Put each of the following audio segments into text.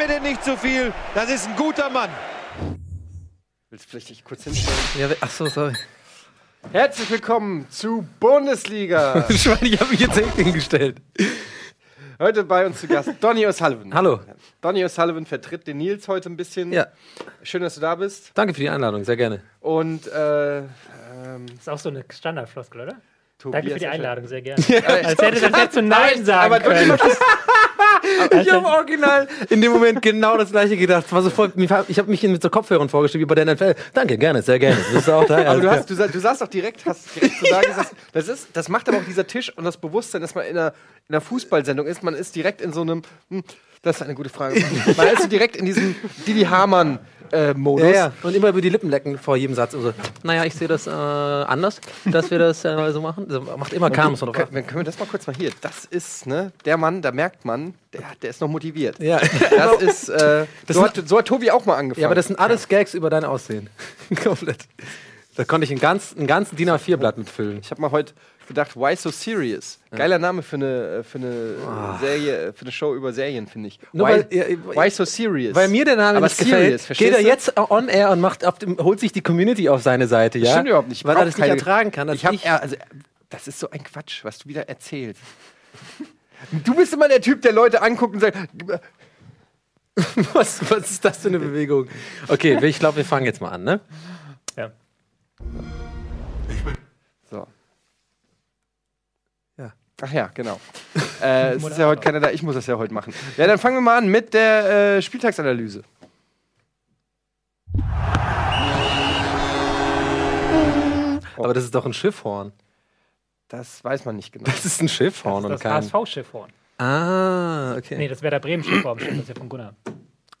mir den nicht zu viel. Das ist ein guter Mann. Willst du vielleicht dich kurz hinstellen? Ja, ach so, sorry. Herzlich willkommen zu Bundesliga. Ich meine, ich habe mich jetzt echt hingestellt. Heute bei uns zu Gast Donny O'Sullivan. Hallo. Donny O'Sullivan vertritt den Nils heute ein bisschen. Ja, Schön, dass du da bist. danke für die Einladung, sehr gerne. Und äh, ähm, Das ist auch so eine Standardfloskel, oder? Tobias Danke für die. Einladung, sehr gerne. Als hätte das jetzt zu Nein sagen Aber können. das Ich habe original in dem Moment genau das gleiche gedacht. War so voll, ich habe mich mit so Kopfhörern vorgestellt wie bei der NFL. Danke, gerne, sehr gerne. Bist du auch da? Aber du, hast, du, du saßt auch direkt, hast direkt zu sagen, gesagt, das, ist, das macht aber auch dieser Tisch und das Bewusstsein, dass man in einer, in einer Fußballsendung ist. Man ist direkt in so einem, hm, das ist eine gute Frage. Man ist so direkt in diesem Didi Hamann-Modus. ja, ja. Und immer über die Lippen lecken vor jedem Satz. Und so, naja, ich sehe das äh, anders, dass wir das äh, so machen. Das macht immer man doch Können, können wir das mal kurz mal hier? Das ist ne, der Mann, da merkt man, der, der ist noch motiviert. Ja. Das ist, äh, Das so, hat, so hat Tobi auch mal angefangen. ja, aber das sind alles Gags über dein Aussehen. Komplett. Da konnte ich ein, ganz, ein ganzen DIN A4-Blatt mitfüllen. ich habe mal heute gedacht, why so serious? Geiler Name für eine, für eine Serie, äh, für eine Show über Serien, finde ich. Why, weil- ja, why so serious? Weil mir der Name aber nicht serious, gefällt, geht er jetzt on air und macht dem, holt sich die Community auf seine Seite, ja? Stimmt überhaupt nicht. Ich Weil er das nicht keine- ertragen kann. Ich habe ich. also das ist so ein Quatsch, was du wieder erzählst. Du bist immer der Typ, der Leute anguckt und sagt, was, was ist das für eine Bewegung? Okay, ich glaube, wir fangen jetzt mal an, ne? Ja. so. Ja. Ach ja, genau. äh, es ist ja heute keiner da, ich muss das ja heute machen. Ja, dann fangen wir mal an mit der äh, Spieltagsanalyse. Aber das ist doch ein Schiffhorn. Das weiß man nicht genau. Das ist ein Schiffhorn Das und ist kein. das HSV-Schiffhorn. Ah, okay. Nee, das Werder Bremen-Schiffhorn, stimmt, das ist ja von Gunnar.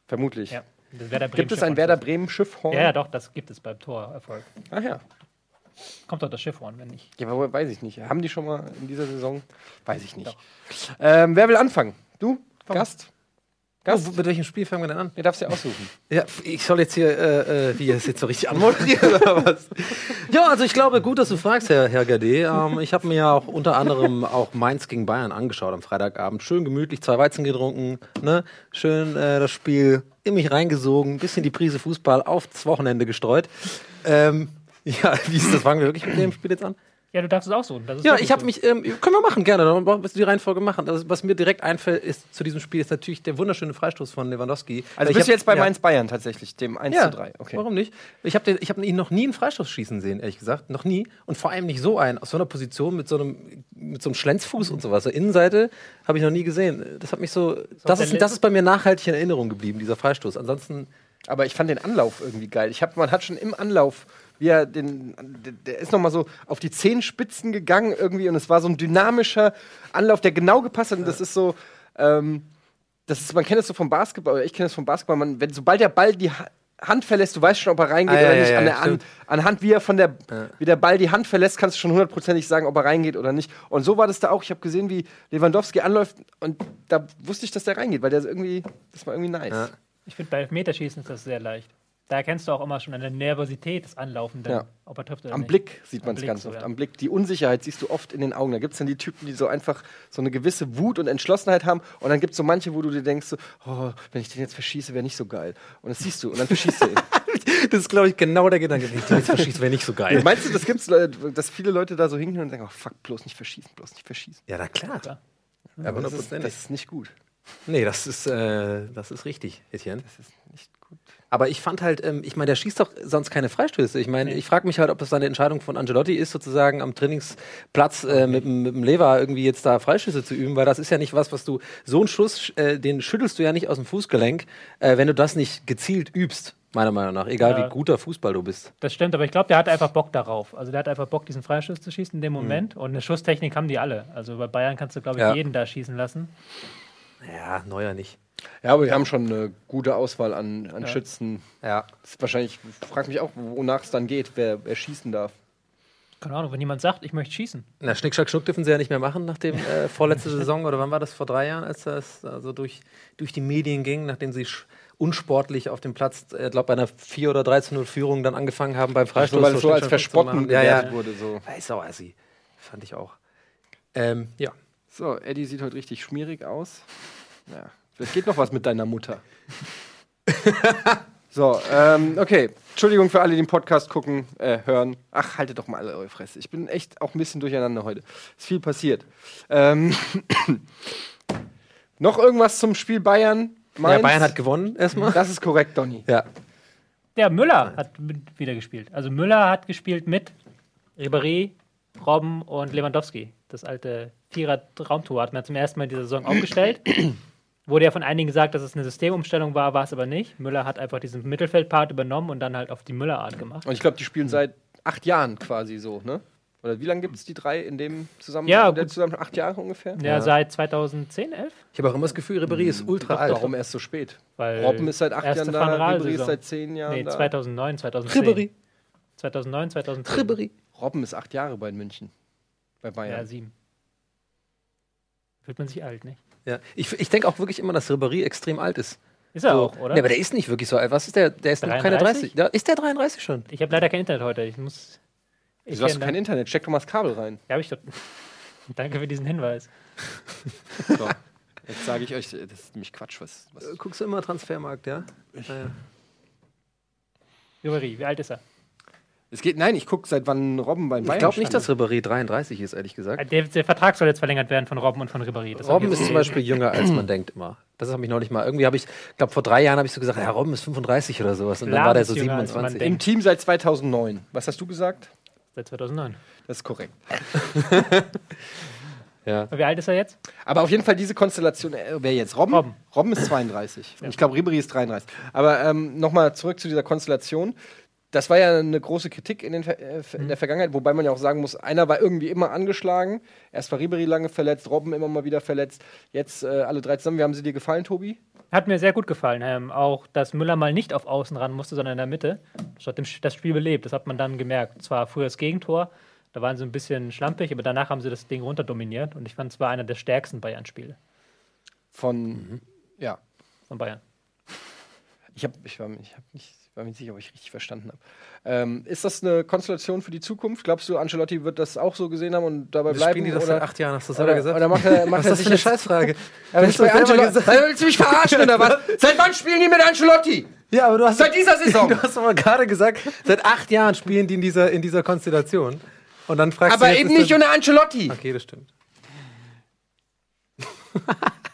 Vermutlich. Ja. Gibt es ein Bremen-Schiffhorn. Werder Bremen Schiffhorn? Ja, ja, doch, das gibt es beim Torerfolg. Ach ja. Kommt doch das Schiffhorn, wenn nicht. Ja, aber weiß ich nicht. Haben die schon mal in dieser Saison? Weiß ich nicht. Ähm, wer will anfangen? Du? Gast? Gast? Oh, mit welchem Spiel fangen wir denn an? Ihr darfst ja aussuchen. Ja, ich soll jetzt hier, äh, äh, wie jetzt so richtig anmoderieren oder was? Ja, also ich glaube, gut, dass du fragst, Herr, Herr Gade. Ähm, ich habe mir ja auch unter anderem auch Mainz gegen Bayern angeschaut am Freitagabend. Schön gemütlich, zwei Weizen getrunken, ne? Schön äh, das Spiel in mich reingesogen, bisschen die Prise Fußball aufs Wochenende gestreut. Ähm, ja, wie ist das? Fangen wir wirklich mit dem Spiel jetzt an? Ja, du darfst es aussuchen. Das ist Ja, ich habe so. mich, ähm, können wir machen, gerne. Dann müssen wir die Reihenfolge machen. Das, was mir direkt einfällt ist zu diesem Spiel, ist natürlich der wunderschöne Freistoß von Lewandowski. Also Ich bist du jetzt bei ja. Mainz-Bayern tatsächlich, dem 1 Ja, zu 3. Okay. warum nicht? Ich habe ich hab ihn noch nie einen Freistoß schießen sehen, ehrlich gesagt. Noch nie. Und vor allem nicht so einen, aus so einer Position mit so einem, mit so einem Schlenzfuß und sowas. So Innenseite habe ich noch nie gesehen. Das hat mich so. Das der ist, das ist bei mir nachhaltig in Erinnerung geblieben, dieser Freistoß. Ansonsten. Aber ich fand den Anlauf irgendwie geil. Ich hab, man hat schon im Anlauf, wie er den, der- ist noch mal so auf die Zehenspitzen gegangen irgendwie und es war so ein dynamischer Anlauf, der genau gepasst hat. Und das ist so, ähm, das ist, man kennt es so vom Basketball, oder ich kenne es vom Basketball, man, wenn, sobald der Ball die Ha- Hand verlässt, du weißt schon, ob er reingeht Ah, oder ja, nicht. ja, an der an, anhand, wie er von der, wie der Ball die Hand verlässt, kannst du schon hundertprozentig sagen, ob er reingeht oder nicht. Und so war das da auch. Ich habe gesehen, wie Lewandowski anläuft und da wusste ich, dass der reingeht, weil der irgendwie, das war irgendwie nice. Ja. Ich finde, bei Elfmeterschießen ist das sehr leicht. Da erkennst du auch immer schon an der Nervosität des Anlaufenden, Ja. ob er trifft oder Am nicht. Blick sieht man es ganz so, oft. ja. Am Blick. Die Unsicherheit siehst du oft in den Augen. Da gibt es dann die Typen, die so einfach so eine gewisse Wut und Entschlossenheit haben. Und dann gibt es so manche, wo du dir denkst, so, oh, wenn ich den jetzt verschieße, wäre nicht so geil. Und das siehst du. Und dann verschießt du ihn. Das ist, glaube ich, genau der Gedanke. den ich Jetzt verschießt wäre nicht so geil. Meinst du, das gibt's, dass viele Leute da so hingehen und sagen, oh fuck, bloß nicht verschießen, bloß nicht verschießen. Ja, na klar. Ja, Das ist, das ist nicht gut. Nee, das ist, äh, das ist richtig, Etienne. Das ist nicht gut. Aber ich fand halt, ähm, ich meine, der schießt doch sonst keine Freistöße. Ich meine, ich frage mich halt, ob das eine Entscheidung von Angelotti ist, sozusagen am Trainingsplatz äh, mit, dem- mit dem Lever irgendwie jetzt da Freistöße zu üben, weil das ist ja nicht was, was du, so einen Schuss, äh, den schüttelst du ja nicht aus dem Fußgelenk, äh, wenn du das nicht gezielt übst, meiner Meinung nach. Egal Ja. wie guter Fußball du bist. Das stimmt, aber ich glaube, der hat einfach Bock darauf. Also der hat einfach Bock, diesen Freischuss zu schießen in dem Moment. Und eine Schusstechnik haben die alle. Also bei Bayern kannst du, glaube ich, Ja. jeden da schießen lassen. Ja, neuer nicht. Ja, aber wir haben schon eine gute Auswahl an, an Schützen. Ja. Das ist wahrscheinlich, ich frage mich auch, wonach es dann geht, wer, wer schießen darf. Keine Ahnung, wenn jemand sagt, ich möchte schießen. Na, Schnick, Schnack, Schnuck dürfen sie ja nicht mehr machen nach dem äh, vorletzte Saison oder wann war das vor drei Jahren, als das also durch, durch die Medien ging, nachdem sie unsportlich auf dem Platz, ich äh, glaube bei einer 4 oder 13 0 Führung dann angefangen haben beim Freistoß. Weil es so Schnick, als Verspotten ja, ja. wurde. So. Ja, Ist auch assi. Fand ich auch. Ähm, ja. so, Eddie sieht heute richtig schmierig aus. Ja, Vielleicht geht noch was mit deiner Mutter. so, ähm, okay. Entschuldigung für alle, die den Podcast gucken, äh, hören. Ach, haltet doch mal alle eure Fresse. Ich bin echt auch ein bisschen durcheinander heute. Ist viel passiert. Ähm, noch irgendwas zum Spiel Bayern? Ja, Mainz? Bayern hat gewonnen erstmal. Das ist korrekt, Donny. Ja. Der Müller hat wieder gespielt. Also Müller hat gespielt mit Ribéry, Robben und Lewandowski. Das alte Vierer-Traumtor hat man zum ersten Mal in dieser Saison aufgestellt. Wurde ja von einigen gesagt, dass es eine Systemumstellung war, war es aber nicht. Müller hat einfach diesen Mittelfeldpart übernommen und dann halt auf die Müller-Art gemacht. Und ich glaube, die spielen seit acht Jahren quasi so, ne? Oder wie lange gibt es die drei in dem zusammen? Ja, gut. zusammen acht Jahre ungefähr? Ja, seit 2010, 11? Ich habe auch immer das Gefühl, Ribéry ist ultra alt. Warum erst so spät? Weil Robben ist seit acht Jahren da, Ribéry ist seit zehn Jahren Nee, da. 2009, 2010. Ribéry. 2009, 2010. Ribéry. Robben ist acht Jahre bei München. Bei Ja, Bayern. sieben. Fühlt man sich alt, nicht? Ja. Ich, ich denke auch wirklich immer, dass Ribéry extrem alt ist. Ist er So. auch, oder? Nee, aber der ist nicht wirklich so alt. Was ist der? Der ist noch keine 33? 30. Ja, ist der 33 schon? ich habe leider kein Internet heute. Ich muss. Ich Wieso hast du kenn- kein Internet? Steck doch mal das Kabel rein. Ja, hab ich doch. Danke für diesen Hinweis. So. Jetzt sage ich euch, das ist nämlich Quatsch. Was, was Guckst du immer Transfermarkt, ja? Ja, ja. Ribéry, wie alt ist er? Es geht, nein, ich gucke, seit wann Robben beim Bayern Ich glaube nicht, dass Ribéry 33 ist, ehrlich gesagt. Der, der Vertrag soll jetzt verlängert werden von Robben und von Ribéry. Das Robben ist zum. Beispiel jünger, als man denkt immer. Das habe ich neulich mal. Irgendwie habe ich, glaube vor drei Jahren habe ich so gesagt, ja, Robben ist 35 oder sowas. Und dann Lahm war der ist so jünger, als man 27. denkt. Im Team seit 2009. Was hast du gesagt? Seit 2009. Das ist korrekt. Ja. Wie alt ist er jetzt? Aber auf jeden Fall diese Konstellation, äh, wer jetzt? Robben? Robben. Robben ist 32. Und ich glaube, Ribéry ist 33. Aber ähm, nochmal zurück zu dieser Konstellation. Das war ja eine große Kritik in, den, äh, in der Vergangenheit, wobei man ja auch sagen muss, einer war irgendwie immer angeschlagen. Erst war Ribéry lange verletzt, Robben immer mal wieder verletzt. Jetzt äh, alle drei zusammen. Wie haben sie dir gefallen, Tobi? Hat mir sehr gut gefallen. Ähm, auch, dass Müller mal nicht auf Außen ran musste, sondern in der Mitte. Das hat das Spiel belebt. Das hat man dann gemerkt. Zwar früher das Gegentor, da waren sie ein bisschen schlampig, aber danach haben sie das Ding runterdominiert. Und ich fand, es war einer der stärksten Bayern-Spiele Von, ja. von Bayern. Ich, hab, ich, ich, hab nicht, ich war mir nicht sicher, ob ich richtig verstanden habe. Ähm, ist das eine Konstellation für die Zukunft? Glaubst du, Ancelotti wird das auch so gesehen haben und dabei bleiben? Spielen die das oder, seit acht Jahren, hast du selber gesagt? oder macht er, macht Was er ist das für eine Scheißfrage? Aber du bei Ancelotti. Willst du mich verarschen oder was? Seit wann spielen die mit Ancelotti? Ja, aber du hast, Seit dieser Saison. du hast aber gerade gesagt, seit acht Jahren spielen die in dieser, in dieser Konstellation. Und dann fragst Aber du jetzt, eben nicht unter Ancelotti. Okay, das stimmt.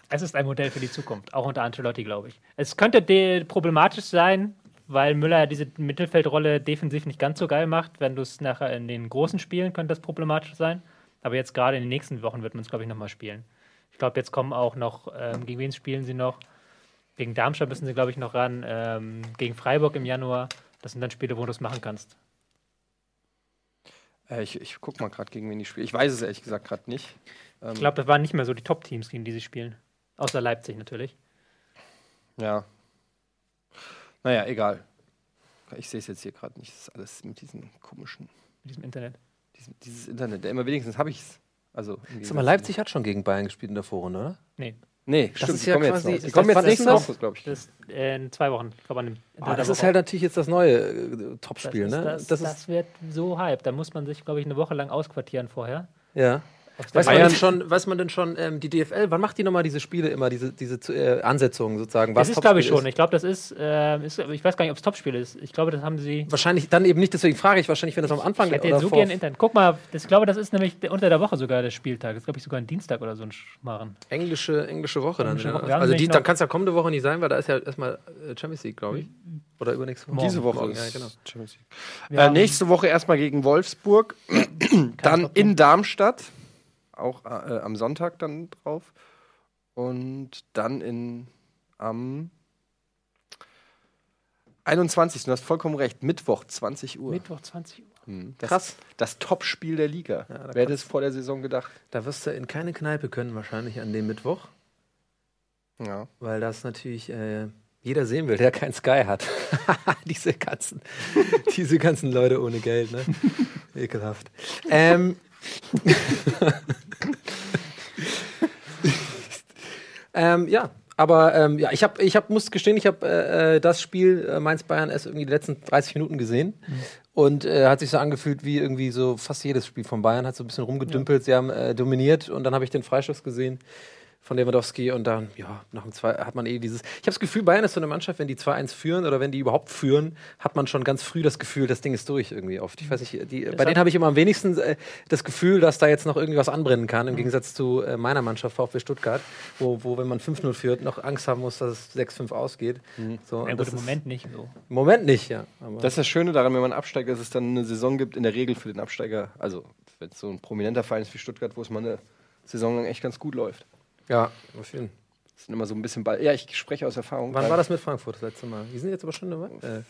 Es ist ein Modell für die Zukunft, auch unter Ancelotti, glaube ich. Es könnte problematisch sein, weil Müller diese Mittelfeldrolle defensiv nicht ganz so geil macht. Wenn du es nachher in den großen Spielen, könnte das problematisch sein. Aber jetzt gerade in den nächsten Wochen wird man es, glaube ich, nochmal spielen. Ich glaube, jetzt kommen auch noch, ähm, gegen wen spielen sie noch? Gegen Darmstadt müssen sie, glaube ich, noch ran. Ähm, gegen Freiburg im Januar. Das sind dann Spiele, wo du es machen kannst. Äh, ich, ich guck mal gerade, gegen wen die spielen. Ich weiß es ehrlich gesagt gerade nicht. Ähm, Ich glaube, das waren nicht mehr so die Top-Teams, gegen die sie spielen. Außer Leipzig natürlich. Ja. Naja, egal. Ich sehe es jetzt hier gerade nicht. Das ist alles mit diesen komischen, Mit diesem Internet. diesem, dieses Internet. Ja, immer wenigstens habe ich es. Also, Sag mal, Leipzig hat schon gegen Bayern gespielt in der Vorrunde, oder? Nee, Nee, stimmt. ist die ja kommen jetzt quasi- noch. ist Die das- kommen jetzt wann ist nächste das? Woche, glaube ich. das ist äh, in zwei Wochen. Ich glaube, an dem Ah, das ist halt natürlich jetzt das neue äh, Das, Topspiel, ist, ne? das, das das, ist, wird so hype. Da muss man sich, glaube ich, eine Woche lang ausquartieren vorher. ja. Weiß man, schon, weiß man denn schon, ähm, die DFL, wann macht die nochmal diese Spiele immer, diese, diese äh, Ansetzungen sozusagen? das ist, glaube ich, schon. Ich glaube, das ist, äh, ist. Ich weiß gar nicht, ob es Topspiel ist. Ich glaube, das haben sie. Wahrscheinlich dann eben nicht, deswegen frage ich wahrscheinlich, wenn das am Anfang Ich hätte oder so vor gerne Internet. Guck mal, das, ich glaube, das ist nämlich unter der Woche sogar der Spieltag. Das ist, glaube ich, sogar ein Dienstag oder so ein Schmarren. englische, englische Woche dann. Englische ja. Woche. Haben Also die, dann kann es ja kommende Woche nicht sein, weil da ist ja erstmal äh, Champions League, glaube ich. Oder übernächste Woche. Diese Woche Morgen, ist ja, genau. Champions League. Äh, nächste Woche erstmal gegen Wolfsburg, dann in Darmstadt, auch äh, am Sonntag dann drauf. Und dann in am 21. Du hast vollkommen recht, Mittwoch 20 Uhr. Mittwoch 20 Uhr. Mhm. Das, Krass. Das Topspiel der Liga. da Wer hätte es vor der Saison gedacht? Da wirst du in keine Kneipe können, wahrscheinlich an dem Mittwoch, Ja. weil das natürlich äh, jeder sehen will, der kein Sky hat. diese, ganzen, diese ganzen Leute ohne Geld, ne? Ekelhaft. Ähm, ähm, ja, aber ähm, ja, ich, hab, ich hab, muss gestehen, ich habe äh, äh, das Spiel äh, Mainz-Bayern erst irgendwie die letzten 30 Minuten gesehen. Und äh, hat sich so angefühlt wie irgendwie so fast jedes Spiel von Bayern, hat so ein bisschen rumgedümpelt. Sie haben äh, dominiert und dann habe ich den Freischuss gesehen von Lewandowski und dann, ja, nach dem 2 hat man eh dieses. Ich habe das Gefühl, Bayern ist so eine Mannschaft, wenn die 2-1 führen oder wenn die überhaupt führen, hat man schon ganz früh das Gefühl, das Ding ist durch irgendwie oft. Ich weiß nicht, die, bei denen habe ich immer am wenigsten äh, das Gefühl, dass da jetzt noch irgendwie was anbrennen kann, im Mhm. Gegensatz zu äh, meiner Mannschaft, VfB Stuttgart, wo, wo, wenn man 5-0 führt, noch Angst haben muss, dass es 6-5 ausgeht. So, Ja, und gut, das im ist- Moment nicht so. Im Moment nicht, ja. Aber Das ist das Schöne daran, wenn man absteigt, dass es dann eine Saison gibt, in der Regel für den Absteiger, also wenn es so ein prominenter Verein ist wie Stuttgart, wo es mal eine Saison lang echt ganz gut läuft. Ja, auf jeden Fall. Das sind immer so ein bisschen Ball. Ja, ich spreche aus Erfahrung. Wann war das mit Frankfurt das letzte Mal? Die sind jetzt aber schon dabei. Äh,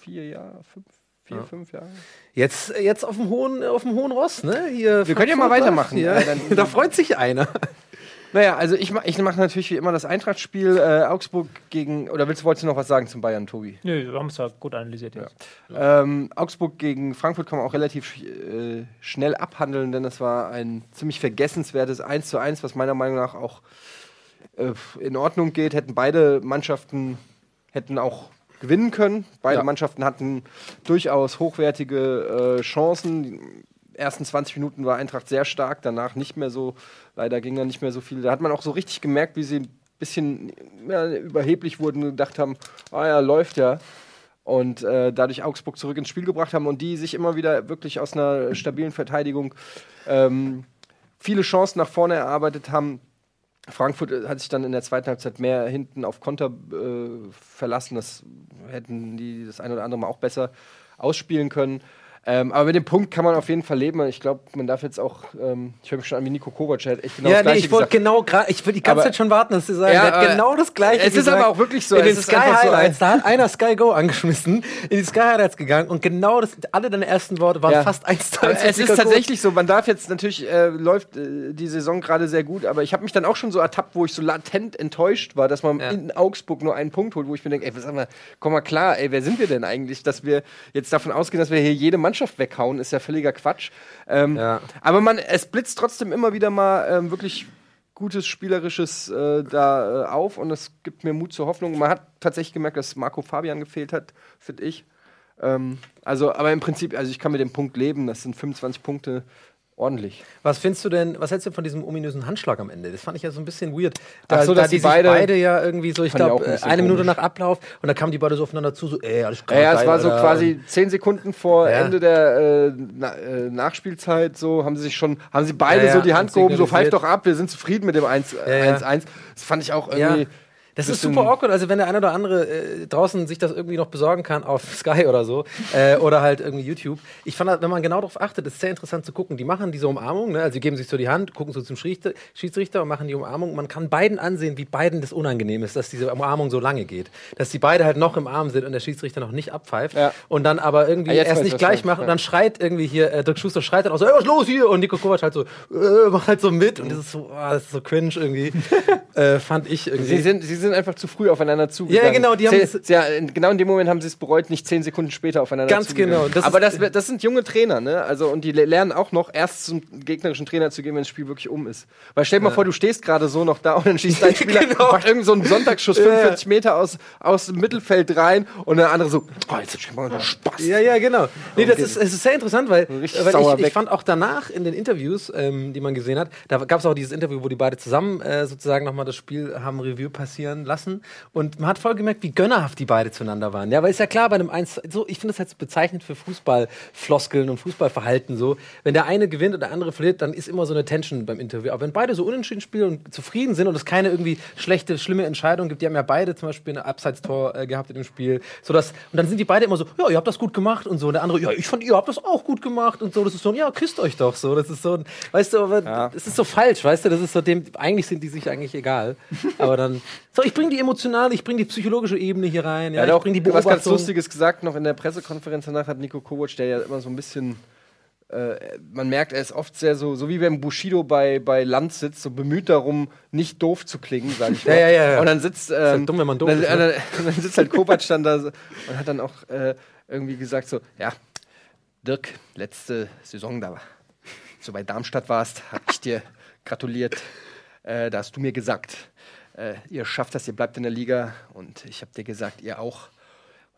Vier Jahre, fünf, vier, Ja. fünf Jahre. jetzt, jetzt auf dem hohen, auf dem hohen Ross, ne? Hier Wir können ja mal weitermachen. Ja. Da freut sich einer. Naja, also ich, ich mache natürlich wie immer das Eintrachtspiel äh, Augsburg gegen. Oder willst, wolltest du noch was sagen zum Bayern, Tobi? Nö, wir haben es ja gut analysiert jetzt. Ähm, Augsburg gegen Frankfurt kann man auch relativ sch- äh, schnell abhandeln, denn es war ein ziemlich vergessenswertes 1 zu 1, was meiner Meinung nach auch äh, in Ordnung geht. Hätten beide Mannschaften hätten auch gewinnen können. Beide Ja. Mannschaften hatten durchaus hochwertige äh, Chancen. Ersten 20 Minuten war Eintracht sehr stark, danach nicht mehr so. Leider ging da nicht mehr so viel. Da hat man auch so richtig gemerkt, wie sie ein bisschen ja, überheblich wurden und gedacht haben, ah ja, läuft ja und äh, dadurch Augsburg zurück ins Spiel gebracht haben und die sich immer wieder wirklich aus einer stabilen Verteidigung ähm, viele Chancen nach vorne erarbeitet haben. Frankfurt äh, hat sich dann in der zweiten Halbzeit mehr hinten auf Konter äh, verlassen. Das hätten die das ein oder andere Mal auch besser ausspielen können. Ähm, aber mit dem Punkt kann man auf jeden Fall leben. Ich glaube, man darf jetzt auch, ähm, ich höre mich schon an wie Nico Kovac, hat echt genau ja, das nee, ich wollte genau gerade, ich will die ganze Aber- Zeit schon warten, dass sie sagen, Ja, hat genau das gleiche. es ist gesagt. aber auch wirklich so, In den ist Sky so Highlights, ein- da hat einer Sky Go angeschmissen, in die Sky Highlights gegangen und genau das, alle deine ersten Worte waren Ja. fast eins zu eins. es ist tatsächlich so, man darf jetzt natürlich, äh, läuft äh, die Saison gerade sehr gut, aber ich habe mich dann auch schon so ertappt, wo ich so latent enttäuscht war, dass man Ja. in Augsburg nur einen Punkt holt, wo ich mir denke, ey, sag mal, komm mal klar, ey, wer sind wir denn eigentlich, dass wir jetzt davon ausgehen, dass wir hier jede Mannschaft weghauen, ist ja völliger Quatsch. Ähm, Ja. Aber man, es blitzt trotzdem immer wieder mal ähm, wirklich gutes spielerisches äh, da äh, auf und es gibt mir Mut zur Hoffnung. Man hat tatsächlich gemerkt, dass Marco Fabian gefehlt hat, finde ich. Ähm, also, aber im Prinzip, also ich kann mit dem Punkt leben. Das sind 25 Punkte ordentlich. Was findest du denn, was hältst du von diesem ominösen Handschlag am Ende? Das fand ich ja so ein bisschen weird. Da, Ach so, da dass die beide- beide, ja irgendwie so, ich glaube, ein eine Minute komisch. nach Ablauf und da kamen die beide so aufeinander zu, so, ey, alles klar. Ja, es war so oder- quasi 10 Sekunden vor Ja. Ende der äh, na, äh, Nachspielzeit, so haben sie sich schon, haben sie beide Ja, ja, so die Hand gehoben, so pfeift doch ab, wir sind zufrieden mit dem 1-1. Ja, ja. Das fand ich auch irgendwie. Das ist super awkward. Also, wenn der eine oder andere äh, draußen sich das irgendwie noch besorgen kann auf Sky oder so äh, oder halt irgendwie YouTube. Ich fand, wenn man genau darauf achtet, ist sehr interessant zu gucken. Die machen diese Umarmung, ne? also die geben sich so die Hand, gucken so zum Schiedsrichter, und machen die Umarmung. Man kann beiden ansehen, wie beiden das unangenehm ist, dass diese Umarmung so lange geht. Dass die beide halt noch im Arm sind und der Schiedsrichter noch nicht abpfeift Ja. und dann aber irgendwie Ah, jetzt erst nicht gleich macht und dann schreit irgendwie hier, äh, Dirk Schuster schreit dann auch so, ey, was ist los hier? Und Nico Kovac halt so, äh, macht halt so mit und das ist so, ah, das ist so cringe irgendwie. äh, fand ich irgendwie. Sie sind, sie sind einfach zu früh aufeinander zugegangen. Ja, genau, die haben sie, ja, in, genau in dem Moment haben sie es bereut, nicht zehn Sekunden später aufeinander Ganz genau, das Aber das, das sind junge Trainer, ne? Also, und die le- lernen auch noch, erst zum gegnerischen Trainer zu gehen, wenn das Spiel wirklich um ist. Weil stell dir mal vor, du stehst gerade so noch da und dann schießt dein Spieler, Genau. macht irgendwie so einen Sonntagsschuss, Ja, ja. 45 Meter aus, aus dem Mittelfeld rein und der andere so, oh, jetzt hab ich mal Spaß. Ja, ja, genau. Nee, das ist, es ist sehr interessant, weil, weil ich, ich fand auch danach in den Interviews, ähm, die man gesehen hat, da gab es auch dieses Interview, wo die beide zusammen äh, sozusagen nochmal das Spiel haben Review passieren lassen. Und man hat voll gemerkt, wie gönnerhaft die beide zueinander waren. Ja, weil ist ja klar, bei einem 1, so, ich finde das halt so bezeichnend für Fußballfloskeln und Fußballverhalten so. Wenn der eine gewinnt und der andere verliert, dann ist immer so eine Tension beim Interview. Aber wenn beide so unentschieden spielen und zufrieden sind und es keine irgendwie schlechte, schlimme Entscheidung gibt, die haben ja beide zum Beispiel ein Abseitstor äh, gehabt in dem Spiel, sodass, und dann sind die beide immer so, ja, ihr habt das gut gemacht und so. Und der andere, ja, ich fand, ihr habt das auch gut gemacht und so. Das ist so, ja, küsst euch doch so. Das ist so, weißt du, aber Ja. das ist so falsch, weißt du, das ist so dem, eigentlich sind die sich eigentlich egal. Aber dann, so, ich bringe die emotionale, ich bringe die psychologische Ebene hier rein, ja, hat ich bringe die was ganz. Lustiges gesagt noch in der Pressekonferenz danach hat Nico Kovac, der ja immer so ein bisschen äh, man merkt, er ist oft sehr so, so wie wenn Bushido bei, bei Land sitzt, so bemüht darum, nicht doof zu klingen, sag ich mal. Ja, ja, ja, ja. Und dann sitzt, ähm, halt dumm, wenn man doof dann, ist, ne? dann, dann sitzt halt Kovac dann da so, und hat dann auch äh, irgendwie gesagt so, ja, Dirk, letzte Saison da, als du bei Darmstadt warst, hab ich dir gratuliert. Äh, da hast du mir gesagt, äh, ihr schafft das, ihr bleibt in der Liga und ich habe dir gesagt, ihr auch.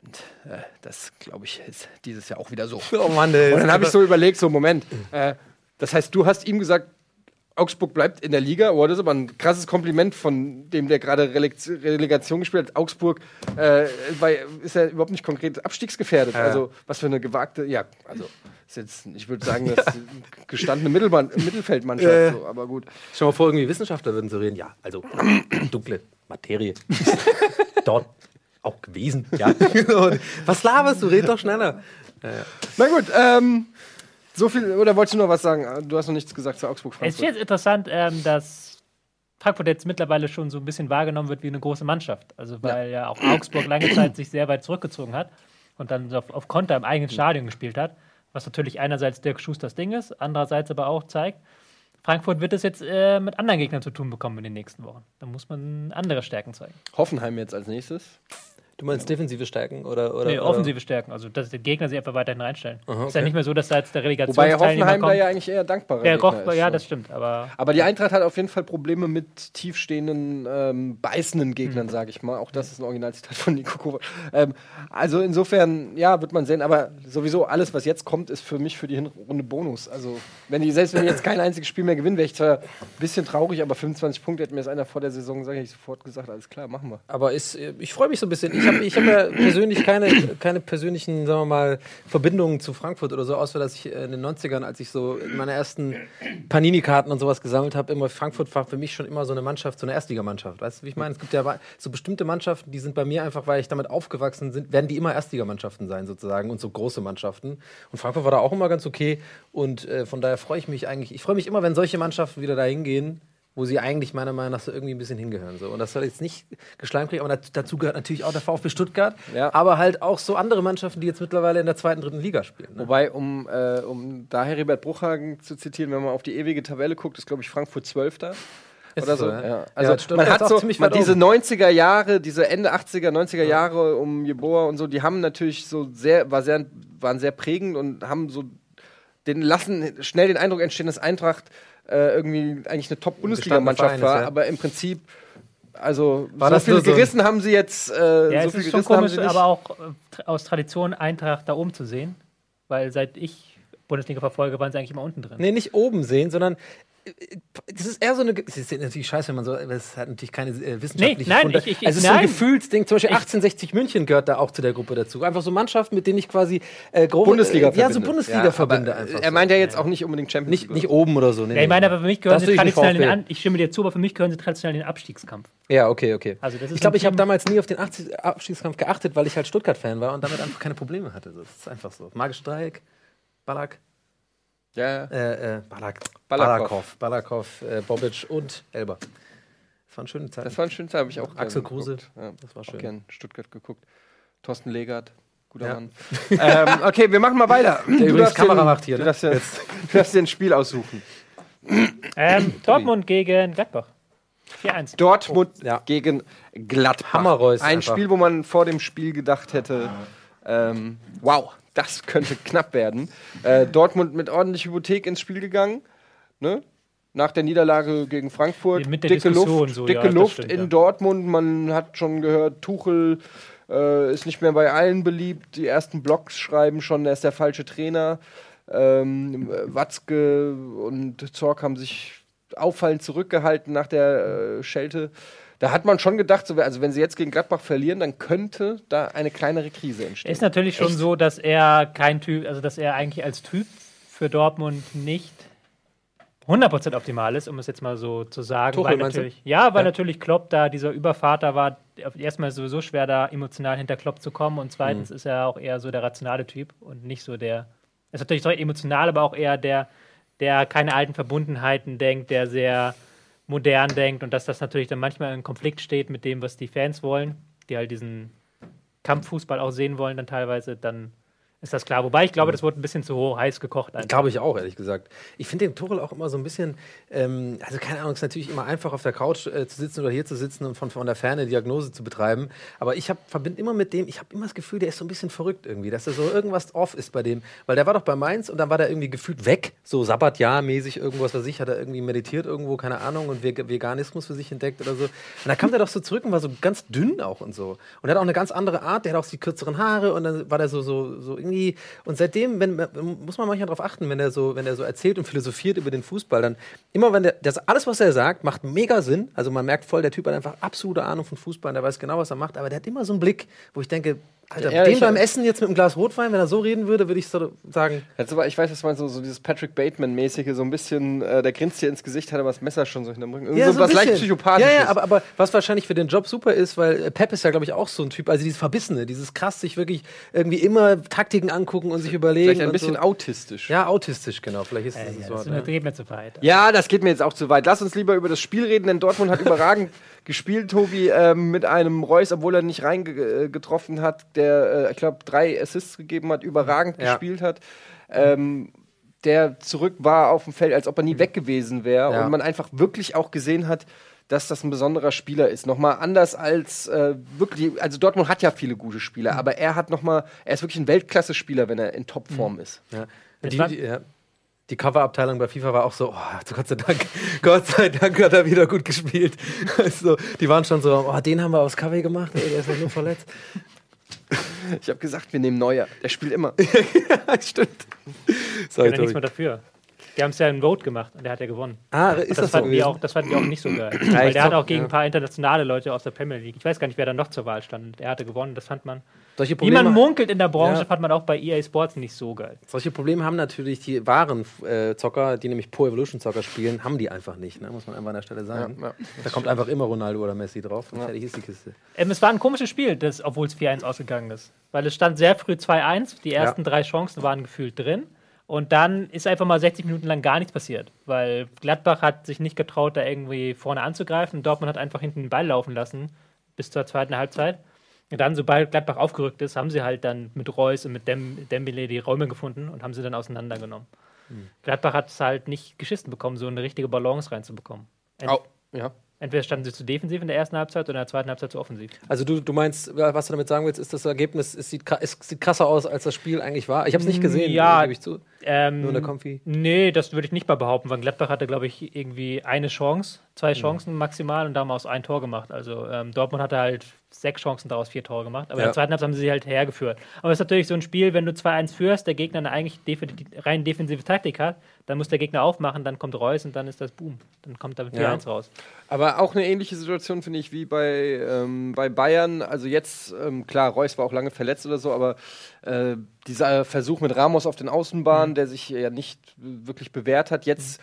Und äh, das, glaube ich, ist dieses Jahr auch wieder so. Oh Mann, ey. Und dann habe ich so überlegt, so Moment, äh, das heißt, du hast ihm gesagt, Augsburg bleibt in der Liga. Oh, das ist aber ein krasses Kompliment von dem, der gerade Relegation gespielt hat. Augsburg äh, weil, ist ja überhaupt nicht konkret abstiegsgefährdet. Also, was für eine gewagte, ja, also, jetzt, ich würde sagen, das ist eine gestandene Mittelbahn, Mittelfeldmannschaft, Äh. so, aber gut. Stell mal vor, irgendwie Wissenschaftler würden so reden. Ja, also dunkle Materie. Dort auch gewesen. Ja. Was laberst du? Red doch schneller. Na gut, ähm, so viel, oder wolltest du noch was sagen? Du hast noch nichts gesagt zu Augsburg, Es ist Frankfurt. jetzt interessant, ähm, dass Frankfurt jetzt mittlerweile schon so ein bisschen wahrgenommen wird wie eine große Mannschaft. Also weil ja, auch Augsburg lange Zeit sich sehr weit zurückgezogen hat und dann so auf, auf Konter im eigenen Stadion gespielt hat. Was natürlich einerseits Dirk Schusters Ding ist, andererseits aber auch zeigt, Frankfurt wird es jetzt äh, mit anderen Gegnern zu tun bekommen in den nächsten Wochen. Da muss man andere Stärken zeigen. Hoffenheim jetzt als nächstes. Du meinst defensive Stärken oder, oder Nee, oder- offensive Stärken, also dass die Gegner sich einfach weiterhin reinstellen. Aha, Ist ja okay. nicht mehr so, dass da jetzt der Wobei Relegationsteilnehmer Hoffenheim kommt. da ja eigentlich eher dankbarer der Gegner Roch, ist, ja, so. das stimmt, aber Aber die Eintracht hat auf jeden Fall Probleme mit tiefstehenden, ähm, beißenden Gegnern, Hm. sage ich mal. Auch das ist ein Originalzitat von Nico Kovac. Ähm, also insofern, ja, wird man sehen. Aber sowieso alles, was jetzt kommt, ist für mich für die Hinrunde Bonus. Also wenn die, selbst wenn die jetzt kein einziges Spiel mehr gewinnen, wäre ich zwar ein bisschen traurig, aber 25 Punkte hätte mir das einer vor der Saison, sage ich sofort gesagt, alles klar, machen wir. Aber ist, ich freue mich so ein bisschen. Ich habe ich hab ja persönlich keine, keine persönlichen, sagen wir mal, Verbindungen zu Frankfurt oder so, außer dass ich äh, in den 90ern, als ich so meine ersten Panini-Karten und sowas gesammelt habe, immer Frankfurt war für mich schon immer so eine Mannschaft, so eine Erstligamannschaft. Weißt du, wie ich meine? Es gibt ja so bestimmte Mannschaften, die sind bei mir einfach, weil ich damit aufgewachsen bin, werden die immer Erstligamannschaften sein sozusagen und so große Mannschaften. Und Frankfurt war da auch immer ganz okay. Und äh, von daher freue ich mich eigentlich, ich freue mich immer, wenn solche Mannschaften wieder dahin gehen, wo sie eigentlich meiner Meinung nach so irgendwie ein bisschen hingehören. So. Und das soll jetzt nicht geschleimt kriegen, aber dazu gehört natürlich auch der VfB Stuttgart, Ja. aber halt auch so andere Mannschaften, die jetzt mittlerweile in der zweiten, dritten Liga spielen. Ne? Wobei, um, äh, um da Heribert Bruchhagen zu zitieren, wenn man auf die ewige Tabelle guckt, ist, glaube ich, Frankfurt 12. Ist oder so, so. ja? Ja. Ja, Also Stuttgart man hat so man, diese oben. 90er Jahre, diese Ende 80er, 90er Jahre um Jeboa und so, die haben natürlich so sehr, war sehr, waren sehr prägend und haben so den lassen schnell den Eindruck entstehen, dass Eintracht äh, irgendwie eigentlich eine Top-Bundesliga-Mannschaft war, ja. aber im Prinzip, also War so das viel nur so gerissen haben sie jetzt, äh, ja, so es viel ist schon gerissen komisch, aber auch äh, aus Tradition Eintracht da oben zu sehen, weil seit ich Bundesliga verfolge, waren sie eigentlich immer unten drin. Nee, nicht oben sehen, sondern äh, das ist eher so eine. Das ist natürlich scheiße, wenn man so. Das halt natürlich keine äh, wissenschaftliche Nee, nein, ich- ich- also es ist so ein nein. Gefühlsding. Zum Beispiel 1860 München gehört da auch zu der Gruppe dazu. Einfach so Mannschaften, mit denen ich quasi äh, grobe, Bundesliga äh, Ja, so verbinde. Bundesliga Ja, verbinde einfach. Er so. meint ja jetzt auch nicht unbedingt Champions nicht, League. nicht oben oder so. Nee, Ja, ich meine, aber für mich gehören sie nicht traditionell in den. An Ich stimme dir zu, aber für mich gehören sie traditionell in den Abstiegskampf. Ja, okay, okay. Also das ist ich glaube, ich habe damals nie auf den 80 Abstiegskampf geachtet, weil ich halt Stuttgart-Fan war und damit einfach keine Probleme hatte. So, Das ist einfach so. Magisch Dreieck, Ballack, ja, ja. äh, äh, Ballack, Balakov. Balakov, äh, Bobic und Elber. Das waren schöne Zeiten. Das war ein schöner Zeit, habe ich auch Axel gern Kruse, geguckt. Ja, das war auch schön. gern Stuttgart geguckt. Thorsten Legert, guter Ja. Mann. ähm, okay, wir machen mal weiter. Der übrigens Kamera macht hier, Du ne? darfst, dir, du darfst dir ein Spiel aussuchen. Ähm, Dortmund gegen Gladbach. 4-1. Dortmund Ja. gegen Gladbach. Hammerreus Ein einfach. Spiel, wo man vor dem Spiel gedacht hätte, ähm, wow, das könnte knapp werden. Äh, Dortmund mit ordentlich Hypothek ins Spiel gegangen. Ne? Nach der Niederlage gegen Frankfurt. Mit der dicke Diskussion Luft, so, dicke ja, Luft stimmt, in ja. Dortmund. Man hat schon gehört, Tuchel äh, ist nicht mehr bei allen beliebt. Die ersten Blogs schreiben schon, er ist der falsche Trainer. Ähm, Watzke und Zorc haben sich auffallend zurückgehalten nach der äh, Schelte. Da hat man schon gedacht, so, also wenn sie jetzt gegen Gladbach verlieren, dann könnte da eine kleinere Krise entstehen. Ist natürlich schon so, dass er kein Typ, also dass er eigentlich als Typ für Dortmund nicht 100% optimal ist, um es jetzt mal so zu sagen. Tuchel, weil natürlich, ja, weil Ja. natürlich Klopp da dieser Übervater war. Erstmal sowieso schwer, da emotional hinter Klopp zu kommen und Mhm. zweitens ist er auch eher so der rationale Typ und nicht so der. Er ist natürlich so emotional, aber auch eher der, der keine alten Verbundenheiten denkt, der sehr modern denkt und dass das natürlich dann manchmal in Konflikt steht mit dem, was die Fans wollen, die halt diesen Kampffußball auch sehen wollen, dann teilweise, dann ist das klar. Wobei ich glaube, das wurde ein bisschen zu hoch heiß gekocht. Einfach. Glaube ich auch, ehrlich gesagt. Ich finde den Tuchel auch immer so ein bisschen, ähm, also keine Ahnung, es ist natürlich immer einfach auf der Couch äh, zu sitzen oder hier zu sitzen und von, von der Ferne Diagnose zu betreiben. Aber ich verbinde immer mit dem, ich habe immer das Gefühl, der ist so ein bisschen verrückt irgendwie, dass da so irgendwas off ist bei dem. Weil der war doch bei Mainz und dann war der irgendwie gefühlt weg, so Sabbatjahr-mäßig irgendwas für sich, hat er irgendwie meditiert irgendwo, keine Ahnung, und Veg Veganismus für sich entdeckt oder so. Und da kam der doch so zurück und war so ganz dünn auch und so. Und er hat auch eine ganz andere Art, der hat auch die kürzeren Haare und dann war der so, so, so irgendwie irgendwie, und seitdem, wenn, muss man manchmal darauf achten, wenn er so, wenn er so erzählt und philosophiert über den Fußball, dann immer, wenn der, das, alles, was er sagt, macht mega Sinn. Also man merkt voll, der Typ hat einfach absolute Ahnung von Fußball, der weiß genau, was er macht, aber der hat immer so einen Blick, wo ich denke, Alter, Ja, den beim Essen jetzt mit einem Glas Rotwein, wenn er so reden würde, würde ich so sagen, Jetzt aber, ich weiß, was man so, so dieses Patrick Bateman-mäßige, so ein bisschen, äh, der grinst dir ins Gesicht, hat aber das Messer schon so hinterm Rücken. Irgendwie so, ein was leicht bisschen. psychopathisches. Ja, ja, aber, aber was wahrscheinlich für den Job super ist, weil äh, Pep ist ja, glaube ich, auch so ein Typ, also dieses Verbissene, dieses krass sich wirklich irgendwie immer Taktiken angucken und sich überlegen. Vielleicht ein und bisschen so. autistisch. Ja, autistisch, genau. Vielleicht ist das Äh, das ja, Wort. das ja. geht mir zu weit. Ja, das geht mir jetzt auch zu weit. Lass uns lieber über das Spiel reden, denn Dortmund hat überragend gespielt, Tobi, ähm, mit einem Reus, obwohl er nicht reingetroffen hat, der, äh, ich glaube, drei Assists gegeben hat, überragend Ja. gespielt hat. Ähm, der zurück war auf dem Feld, als ob er nie weg gewesen wäre. Ja. Und man einfach wirklich auch gesehen hat, dass das ein besonderer Spieler ist. Nochmal anders als äh, wirklich, also Dortmund hat ja viele gute Spieler, aber er hat nochmal, er ist wirklich ein Weltklasse-Spieler, wenn er in Topform ist. Ja. Die, die, ja. Die Coverabteilung bei FIFA war auch so, oh, Gott sei Dank, Gott sei Dank hat er wieder gut gespielt. Also, die waren schon so, oh, den haben wir aufs Cover gemacht, ey, der ist noch nur verletzt. Ich habe gesagt, wir nehmen Neuer. Der spielt immer. Stimmt. Ich Sorry, kann ja nichts mehr dafür. Die haben es ja im Vote gemacht und der hat ja gewonnen. Ah, ist Das, das, so fanden die gewesen? auch, das fanden die auch nicht so geil. Weil ich der hat auch gegen ja. ein paar internationale Leute aus der Premier League. Ich weiß gar nicht, wer da noch zur Wahl stand. Er hatte gewonnen, das fand man. Solche Wie man Probleme, munkelt in der Branche, Ja. fand man auch bei EA Sports nicht so geil. solche Probleme haben natürlich die wahren äh, Zocker, die nämlich Pro Evolution Zocker spielen, haben die einfach nicht, ne? muss man einfach an der Stelle sagen. Ja, ja. Da kommt einfach immer Ronaldo oder Messi drauf und fertig ist die Kiste. Ähm, es war ein komisches Spiel, obwohl es 4-1 ausgegangen ist. Weil es stand sehr früh 2-1. Die ersten drei Chancen waren gefühlt drin. Und dann ist einfach mal 60 Minuten lang gar nichts passiert. Weil Gladbach hat sich nicht getraut, da irgendwie vorne anzugreifen. Dortmund hat einfach hinten den Ball laufen lassen. Bis zur zweiten Halbzeit. Und dann, sobald Gladbach aufgerückt ist, haben sie halt dann mit Reus und mit Dem Dembele die Räume gefunden und haben sie dann auseinandergenommen. Gladbach hat es halt nicht geschissen bekommen, so eine richtige Balance reinzubekommen. Ent Au. Ja. Entweder standen sie zu defensiv in der ersten Halbzeit oder in der zweiten Halbzeit zu offensiv. Also du, du meinst, was du damit sagen willst, ist das Ergebnis, es sieht, es sieht krasser aus, als das Spiel eigentlich war. Ich habe es nicht gesehen, Ja. äh, gebe ich zu. Ähm, Nur in der Konfi. Nee, das würde ich nicht mal behaupten, weil Gladbach hatte, glaube ich, irgendwie eine Chance, Mhm. zwei Chancen maximal und damals ein Tor gemacht. Also ähm, Dortmund hatte halt sechs Chancen daraus vier Tore gemacht. Aber in Ja. der zweiten Halbzeit haben sie sie halt hergeführt. Aber es ist natürlich so ein Spiel, wenn du 2-1 führst, der Gegner eine eigentlich rein defensive Taktik hat, dann muss der Gegner aufmachen, dann kommt Reus und dann ist das Boom. Dann kommt da 4-1 raus. Aber auch eine ähnliche Situation finde ich wie bei, ähm, bei Bayern. Also jetzt, ähm, klar, Reus war auch lange verletzt oder so, aber äh, dieser Versuch mit Ramos auf den Außenbahnen, der sich ja nicht wirklich bewährt hat, jetzt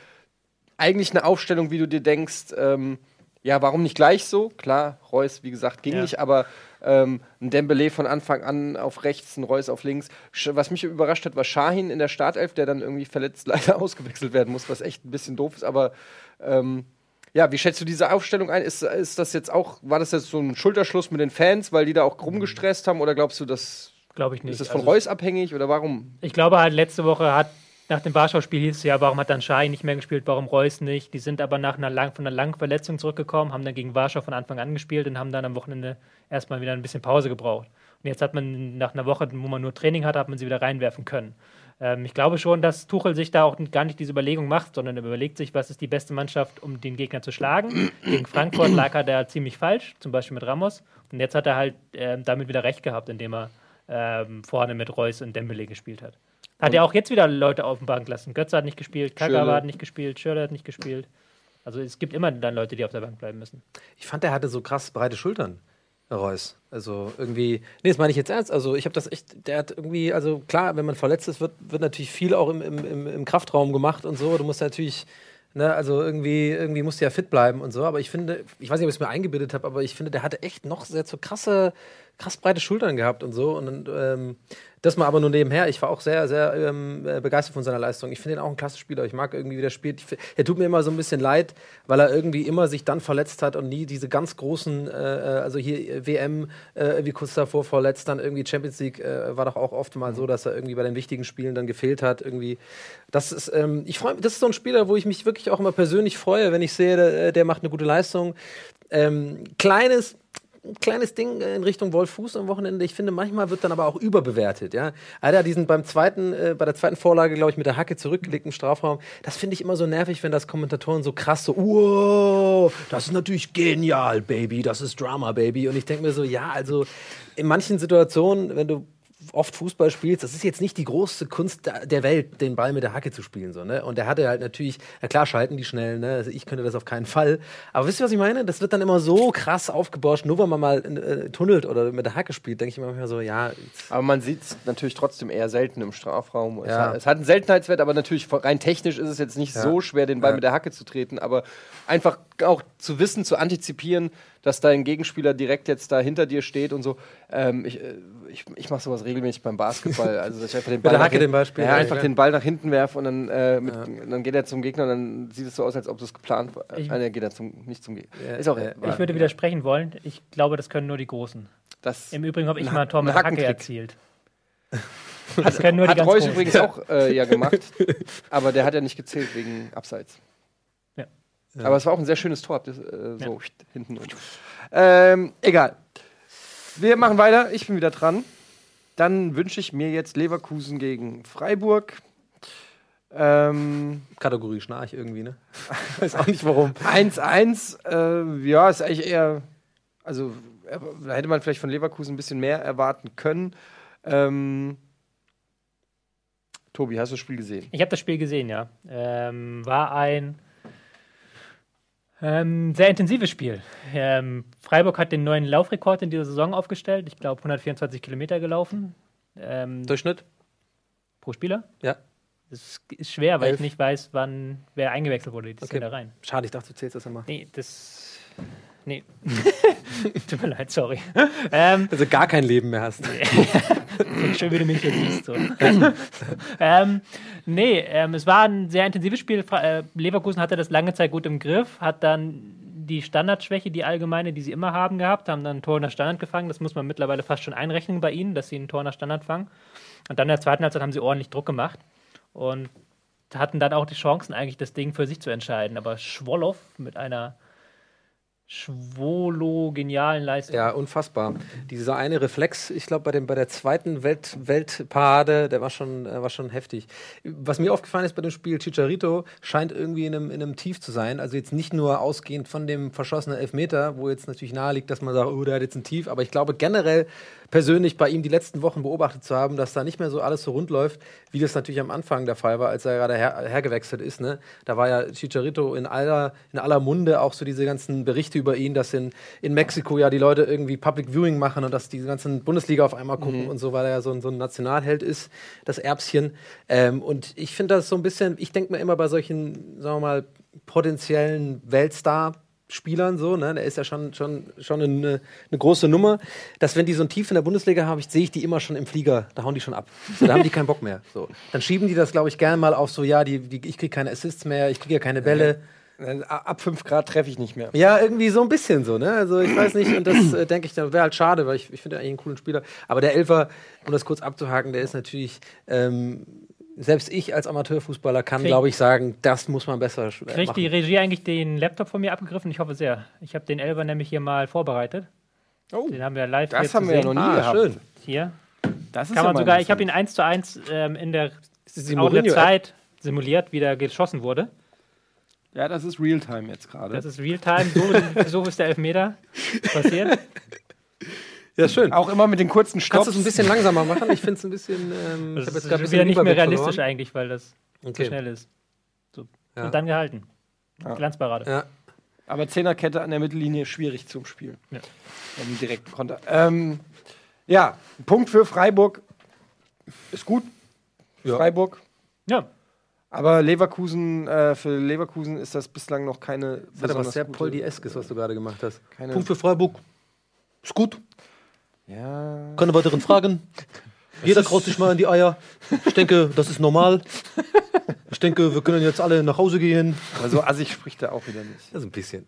eigentlich eine Aufstellung, wie du dir denkst, ähm, ja, warum nicht gleich so? Klar, Reus, wie gesagt, ging Ja. nicht, aber ähm, ein Dembele von Anfang an auf rechts, ein Reus auf links. Was mich überrascht hat, war Shahin in der Startelf, der dann irgendwie verletzt leider ausgewechselt werden muss, was echt ein bisschen doof ist, aber ähm, ja, wie schätzt du diese Aufstellung ein? Ist, ist das jetzt auch, war das jetzt so ein Schulterschluss mit den Fans, weil die da auch rumgestresst haben? Oder glaubst du, das Glaube ich nicht. ist das von Also, Reus abhängig? Oder warum? Ich glaube halt, letzte Woche hat nach dem Warschau-Spiel hieß es ja, warum hat dann Schei nicht mehr gespielt, warum Reus nicht. Die sind aber nach einer lang, von einer langen Verletzung zurückgekommen, haben dann gegen Warschau von Anfang an gespielt und haben dann am Wochenende erstmal wieder ein bisschen Pause gebraucht. Und jetzt hat man nach einer Woche, wo man nur Training hatte, hat man sie wieder reinwerfen können. Ähm, ich glaube schon, dass Tuchel sich da auch gar nicht diese Überlegung macht, sondern er überlegt sich, was ist die beste Mannschaft, um den Gegner zu schlagen. Gegen Frankfurt lag er da ziemlich falsch, zum Beispiel mit Ramos. Und jetzt hat er halt ähm, damit wieder recht gehabt, indem er ähm, vorne mit Reus und Dembele gespielt hat. Hat er auch jetzt wieder Leute auf dem Bank lassen. Götze hat nicht gespielt, Kagawa hat nicht gespielt, Schürrle hat nicht gespielt. Also es gibt immer dann Leute, die auf der Bank bleiben müssen. Ich fand, der hatte so krass breite Schultern, Reus. Also irgendwie, nee, das meine ich jetzt ernst. Also ich habe das echt, der hat irgendwie, also klar, wenn man verletzt ist, wird, wird natürlich viel auch im, im, im, im Kraftraum gemacht und so. Du musst natürlich, ne, also irgendwie, irgendwie musst du ja fit bleiben und so. Aber ich finde, ich weiß nicht, ob ich es mir eingebildet habe, aber ich finde, der hatte echt noch sehr so krasse, krass breite Schultern gehabt und so. Und ähm, das mal aber nur nebenher. Ich war auch sehr, sehr ähm, äh, begeistert von seiner Leistung. Ich finde ihn auch ein klasse Spieler. Ich mag irgendwie, wie der spielt. Er tut mir immer so ein bisschen leid, weil er irgendwie immer sich dann verletzt hat und nie diese ganz großen, äh, äh, also hier äh, WM, äh, irgendwie kurz davor verletzt, dann irgendwie Champions League äh, war doch auch oft mal so, dass er irgendwie bei den wichtigen Spielen dann gefehlt hat. Irgendwie. Das ist, ähm, ich freue das ist so ein Spieler, wo ich mich wirklich auch immer persönlich freue, wenn ich sehe, der, der macht eine gute Leistung. Ähm, kleines, ein kleines Ding in Richtung Wolf Fuß am Wochenende. Ich finde, manchmal wird dann aber auch überbewertet. Ja, er hat ja diesen beim zweiten, äh, bei der zweiten Vorlage, glaube ich, mit der Hacke zurückgelegt im Strafraum. Das finde ich immer so nervig, wenn das Kommentatoren so krass so, wow, das ist natürlich genial, Baby, das ist Drama, Baby. Und ich denke mir so, ja, also in manchen Situationen, wenn du oft Fußball spielst, das ist jetzt nicht die große Kunst der- Welt, den Ball mit der Hacke zu spielen. So, ne? Und der hatte halt natürlich, na klar, schalten die schnell, ne? Also ich könnte das auf keinen Fall. Aber wisst ihr, was ich meine? Das wird dann immer so krass aufgebauscht, nur weil man mal äh, tunnelt oder mit der Hacke spielt, denke ich mir manchmal so, ja, Aber man sieht es natürlich trotzdem eher selten im Strafraum. Es, Ja. hat, es hat einen Seltenheitswert, aber natürlich rein technisch ist es jetzt nicht Ja. so schwer, den Ball Ja. mit der Hacke zu treten. Aber einfach auch zu wissen, zu antizipieren, dass dein Gegenspieler direkt jetzt da hinter dir steht und so. Ähm, ich äh, ich, ich mache sowas regelmäßig beim Basketball. Also, dass ich einfach den Ball nach den Ball Ja, ja, einfach klar. den Ball nach hinten werfe und dann, äh, mit, dann geht er zum Gegner und dann sieht es so aus, als ob das geplant war. Ich- Äh, nee, geht er zum, nicht zum Gegner. Ja, Ist auch äh, Ich würde widersprechen wollen. Ich glaube, das können nur die Großen. das Im Übrigen habe ich mal ein Tor mit Hacke erzielt. Das können nur die hat ganz Reus Großen. übrigens auch äh, ja gemacht, aber der hat ja nicht gezählt wegen Abseits. Ja. Aber es war auch ein sehr schönes Tor, das, äh, so hinten. Und. Ähm, egal. Wir machen weiter. Ich bin wieder dran. Dann wünsche ich mir jetzt Leverkusen gegen Freiburg. Ähm, Kategorie Schnarch irgendwie, ne? Weiß auch nicht warum. 1-1, äh, ja, ist eigentlich eher, also äh, da hätte man vielleicht von Leverkusen ein bisschen mehr erwarten können. Ähm, Tobi, hast du das Spiel gesehen? Ich habe das Spiel gesehen, ja. Ähm, war ein ähm, sehr intensives Spiel. Ähm, Freiburg hat den neuen Laufrekord in dieser Saison aufgestellt. Ich glaube, 124 Kilometer gelaufen ähm, Durchschnitt? pro Spieler. Ja. Das ist schwer, weil Elf. ich nicht weiß, wann wer eingewechselt wurde. Die Okay. sind da rein. Schade, ich dachte, du zählst das immer. Nee, das. Nee. Tut mir leid, sorry. ähm, Also gar kein Leben mehr hast. Schön, wie du mich jetzt siehst. So. ähm, nee, ähm, es war ein sehr intensives Spiel. Äh, Leverkusen hatte das lange Zeit gut im Griff, hat dann die Standardschwäche, die allgemeine, die sie immer haben gehabt, haben dann ein Tor nach Standard gefangen. Das muss man mittlerweile fast schon einrechnen bei ihnen, dass sie ein Tor nach Standard fangen. Und dann in der zweiten Halbzeit haben sie ordentlich Druck gemacht und hatten dann auch die Chancen, eigentlich das Ding für sich zu entscheiden. Aber Schwolow mit einer schwolo-genialen Leistung. Ja, unfassbar. Dieser eine Reflex, ich glaube, bei, dem- bei der zweiten Welt, Weltparade, der war schon, äh, war schon heftig. Was mir aufgefallen ist bei dem Spiel, Chicharito scheint irgendwie in einem, in einem Tief zu sein. Also jetzt nicht nur ausgehend von dem verschossenen Elfmeter, wo jetzt natürlich nahe liegt, dass man sagt, oh, der hat jetzt ein Tief, aber ich glaube generell persönlich bei ihm die letzten Wochen beobachtet zu haben, dass da nicht mehr so alles so rund läuft, wie das natürlich am Anfang der Fall war, als er gerade her, hergewechselt ist. Ne? Da war ja Chicharito in aller, in aller Munde auch so diese ganzen Berichte über ihn, dass in, in Mexiko ja die Leute irgendwie Public Viewing machen und dass die ganzen Bundesliga auf einmal gucken und so, weil er ja so ein, so ein Nationalheld ist, das Erbschen. Ähm, und ich finde das so ein bisschen, ich denke mir immer bei solchen, sagen wir mal, potenziellen Weltstar- Spielern so, ne? Der ist ja schon, schon, schon eine, eine große Nummer, dass wenn die so ein Tief in der Bundesliga haben, ich, sehe ich die immer schon im Flieger, da hauen die schon ab. So, da haben die keinen Bock mehr. So. Dann schieben die das, glaube ich, gerne mal auf so, ja, die, die, ich kriege keine Assists mehr, ich kriege ja keine Bälle. Ab 5 Grad treffe ich nicht mehr. Ja, irgendwie so ein bisschen so, ne? Also ich weiß nicht, und das äh, denke ich, das wäre halt schade, weil ich, ich finde eigentlich einen coolen Spieler. Aber der Elfer, um das kurz abzuhaken, der ist natürlich, ähm, selbst ich als Amateurfußballer kann, glaube ich, sagen, das muss man besser äh, Kriegt die machen. Regie eigentlich den Laptop von mir abgegriffen? Ich hoffe sehr. Ich habe den Elber nämlich hier mal vorbereitet. Oh, Den haben wir live das hier haben zu wir ja noch nie Ah, gehabt. schön. Hier. Das ist Kann ja man sogar, ich habe ihn. 1 zu 1 ähm, in der Mourinho-App? Zeit simuliert, wie der geschossen wurde. Ja, das ist Realtime jetzt gerade. Das ist Realtime. So, so ist der Elfmeter passiert. Ja, schön. Auch immer mit den kurzen Stops. Kannst du es ein bisschen langsamer machen? Ich finde es ein bisschen. Ähm, Das ich ist jetzt bisschen wieder nicht mehr realistisch verloren. eigentlich, weil das zu Okay. schnell ist. So. Ja. Und dann gehalten. Ja. Glanzparade. Ja. Aber Zehnerkette an der Mittellinie schwierig zum Spielen. Ja. Im direkten Konter. Ähm, ja, Punkt für Freiburg ist gut. Ja. Freiburg. Ja. Aber Leverkusen, äh, für Leverkusen ist das bislang noch keine Das hat aber sehr Poldi-eskes, was du gerade gemacht hast. Keine- Punkt für Freiburg. Ist gut. Ja. Keine weiteren Fragen. Jeder kraut sich mal in die Eier. Ich denke, das ist normal. Ich denke, wir können jetzt alle nach Hause gehen. Aber so assig spricht er auch wieder nicht. Ja, so ein bisschen.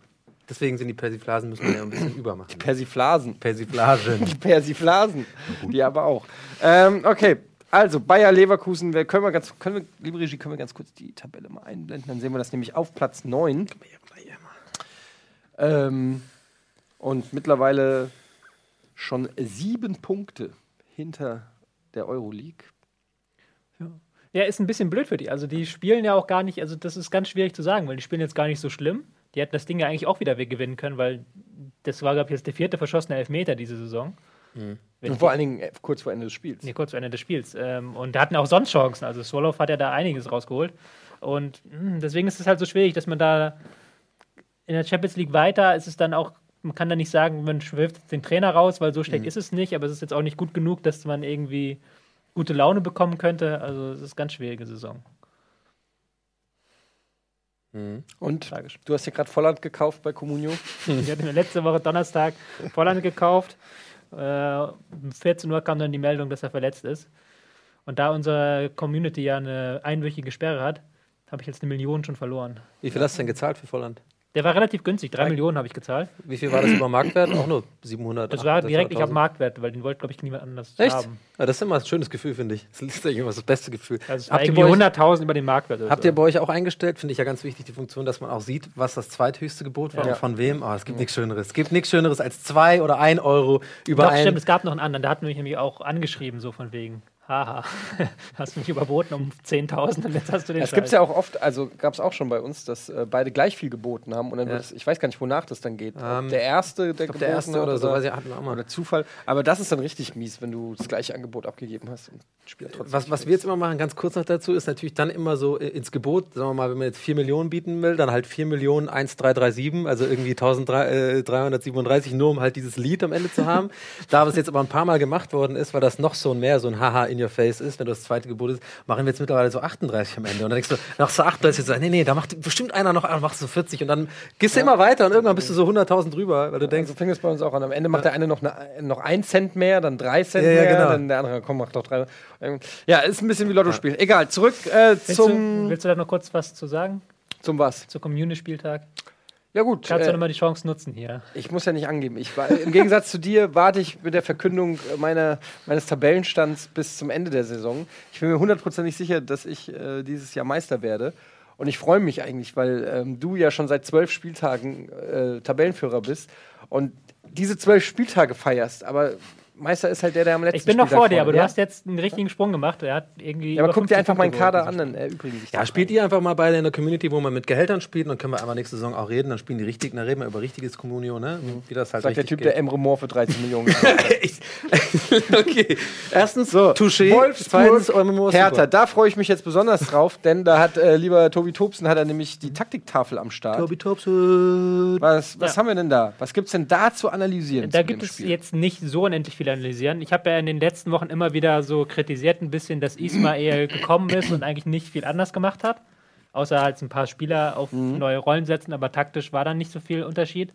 Deswegen sind die Persiflasen, müssen wir ja ein bisschen übermachen. Persiflasen. Persiflagen. Die Persiflasen. Die aber auch. Ähm, okay. Also, Bayer Leverkusen, wir können wir ganz, können wir, liebe Regie, können wir ganz kurz die Tabelle mal einblenden, dann sehen wir das nämlich auf Platz 9. Ähm, und mittlerweile schon sieben Punkte hinter der Euroleague. Ja, ist ein bisschen blöd für die. Also die spielen ja auch gar nicht, also das ist ganz schwierig zu sagen, weil die spielen jetzt gar nicht so schlimm. Die hätten das Ding ja eigentlich auch wieder weggewinnen können, weil das war, glaube ich, jetzt der vierte verschossene Elfmeter diese Saison. Wenn Und vor allen Dingen äh, kurz vor Ende des Spiels. Nee, kurz vor Ende des Spiels. Ähm, und da hatten auch sonst Chancen. Also Swallow hat ja da einiges rausgeholt. Und mh, deswegen ist es halt so schwierig, dass man da in der Champions League weiter ist es dann auch, man kann da nicht sagen, man wirft den Trainer raus, weil so schlecht ist es nicht, aber es ist jetzt auch nicht gut genug, dass man irgendwie gute Laune bekommen könnte. Also es ist eine ganz schwierige Saison. Und Tragisch. du hast ja gerade Volland gekauft bei Comunio. Ich hatte mir letzte Woche Donnerstag Volland gekauft. Äh, um 14 Uhr kam dann die Meldung, dass er verletzt ist. Und da unsere Community ja eine einwöchige Sperre hat, habe ich jetzt eine Million schon verloren. Wie viel hast du denn gezahlt für Volland? Der war relativ günstig, drei Millionen habe ich gezahlt. Wie viel war das über Marktwert? Auch nur 700. Das war direkt, ich habe 800.000. Marktwert, weil den wollte, glaube ich, niemand anders Echt? haben. Ja, das ist immer ein schönes Gefühl, finde ich. Das ist eigentlich immer das beste Gefühl. Also habt, ihr irgendwie bei euch, 100.000 über den Marktwert. oder habt so. ihr bei euch auch eingestellt? Finde ich ja ganz wichtig, die Funktion, dass man auch sieht, was das zweithöchste Gebot war Ja. und von wem. Oh, es gibt nichts Schöneres. Es gibt nichts Schöneres als zwei oder ein Euro über Doch, ein. stimmt, es gab noch einen anderen, da hat mich nämlich auch angeschrieben, so von wegen, haha, hast du mich überboten um 10.000 und jetzt hast du den Es gibt Scheiß. ja auch oft, also gab es auch schon bei uns, dass äh, beide gleich viel geboten haben. Und dann Ja. wird es, ich weiß gar nicht, wonach das dann geht. Ähm, der Erste, der Ich glaub, der erste hat oder so, weiß ich, hatten wir auch mal. Oder Zufall. Aber das ist dann richtig mies, wenn du das gleiche Angebot abgegeben hast und das Spiel trotzdem. Was, was wir jetzt immer machen, ganz kurz noch dazu, ist natürlich dann immer so äh, ins Gebot, sagen wir mal, wenn man jetzt 4 Millionen bieten will, dann halt 4 Millionen 1337, also irgendwie 1337, nur um halt dieses Lied am Ende zu haben. da es jetzt aber ein paar Mal gemacht worden ist, weil das noch so ein mehr so ein Haha in your face ist, wenn du das zweite Gebot ist, machen wir jetzt mittlerweile so 38 am Ende. Und dann denkst du, nach so 38 so, nee, nee, da macht bestimmt einer noch, machst du so 40 und dann gehst du immer weiter und irgendwann bist du so 100.000 drüber, weil du denkst, so fing es bei uns auch an. Am Ende macht der eine noch, eine, noch ein Cent mehr, dann drei Cent Ja, ja, mehr, genau. dann der andere, komm, mach doch drei. Ja, ist ein bisschen wie Lotto-Spiel. Egal, zurück äh, Willst, zum, du, willst du da noch kurz was zu sagen? zum was. Zu Community-Spieltag? Ja gut, Kannst du äh, nochmal die Chance nutzen hier? ich muss ja nicht angeben. Ich war, Im Gegensatz zu dir warte ich mit der Verkündung meiner, meines Tabellenstands bis zum Ende der Saison. Ich bin mir hundertprozentig sicher, dass ich äh, dieses Jahr Meister werde. Und ich freue mich eigentlich, weil ähm, du ja schon seit zwölf Spieltagen äh, Tabellenführer bist und diese zwölf Spieltage feierst. Aber Meister ist halt der, der am letzten Ich bin noch Spieltag vor dir, aber du ja? hast jetzt einen richtigen Sprung gemacht. Er hat irgendwie. Ja, aber guck dir 50 einfach meinen Punkte Kader geholt. an, dann erübrigen sich Ja, spielt ihr einfach mal beide in der Community, wo man mit Gehältern spielt, dann können wir einmal nächste Saison auch reden, dann spielen die richtigen, dann reden wir über richtiges Communio, ne? Wie das halt Sagt der Typ, der geht. Emre Moore für 13 Millionen okay. Erstens, So, Touché, zweitens, Eumemo ist Hertha, da freue ich mich jetzt besonders drauf, denn da hat äh, lieber Tobi Tobsen hat er nämlich die Taktiktafel am Start. Tobi Topsud. Was, was Ja. haben wir denn da? Was gibt es denn da zu analysieren? Da zu gibt es jetzt nicht so unendlich viel analysieren. Ich habe ja in den letzten Wochen immer wieder so kritisiert ein bisschen, dass Ismail gekommen ist und eigentlich nicht viel anders gemacht hat. Außer halt ein paar Spieler auf Mhm. neue Rollen setzen, aber taktisch war dann nicht so viel Unterschied.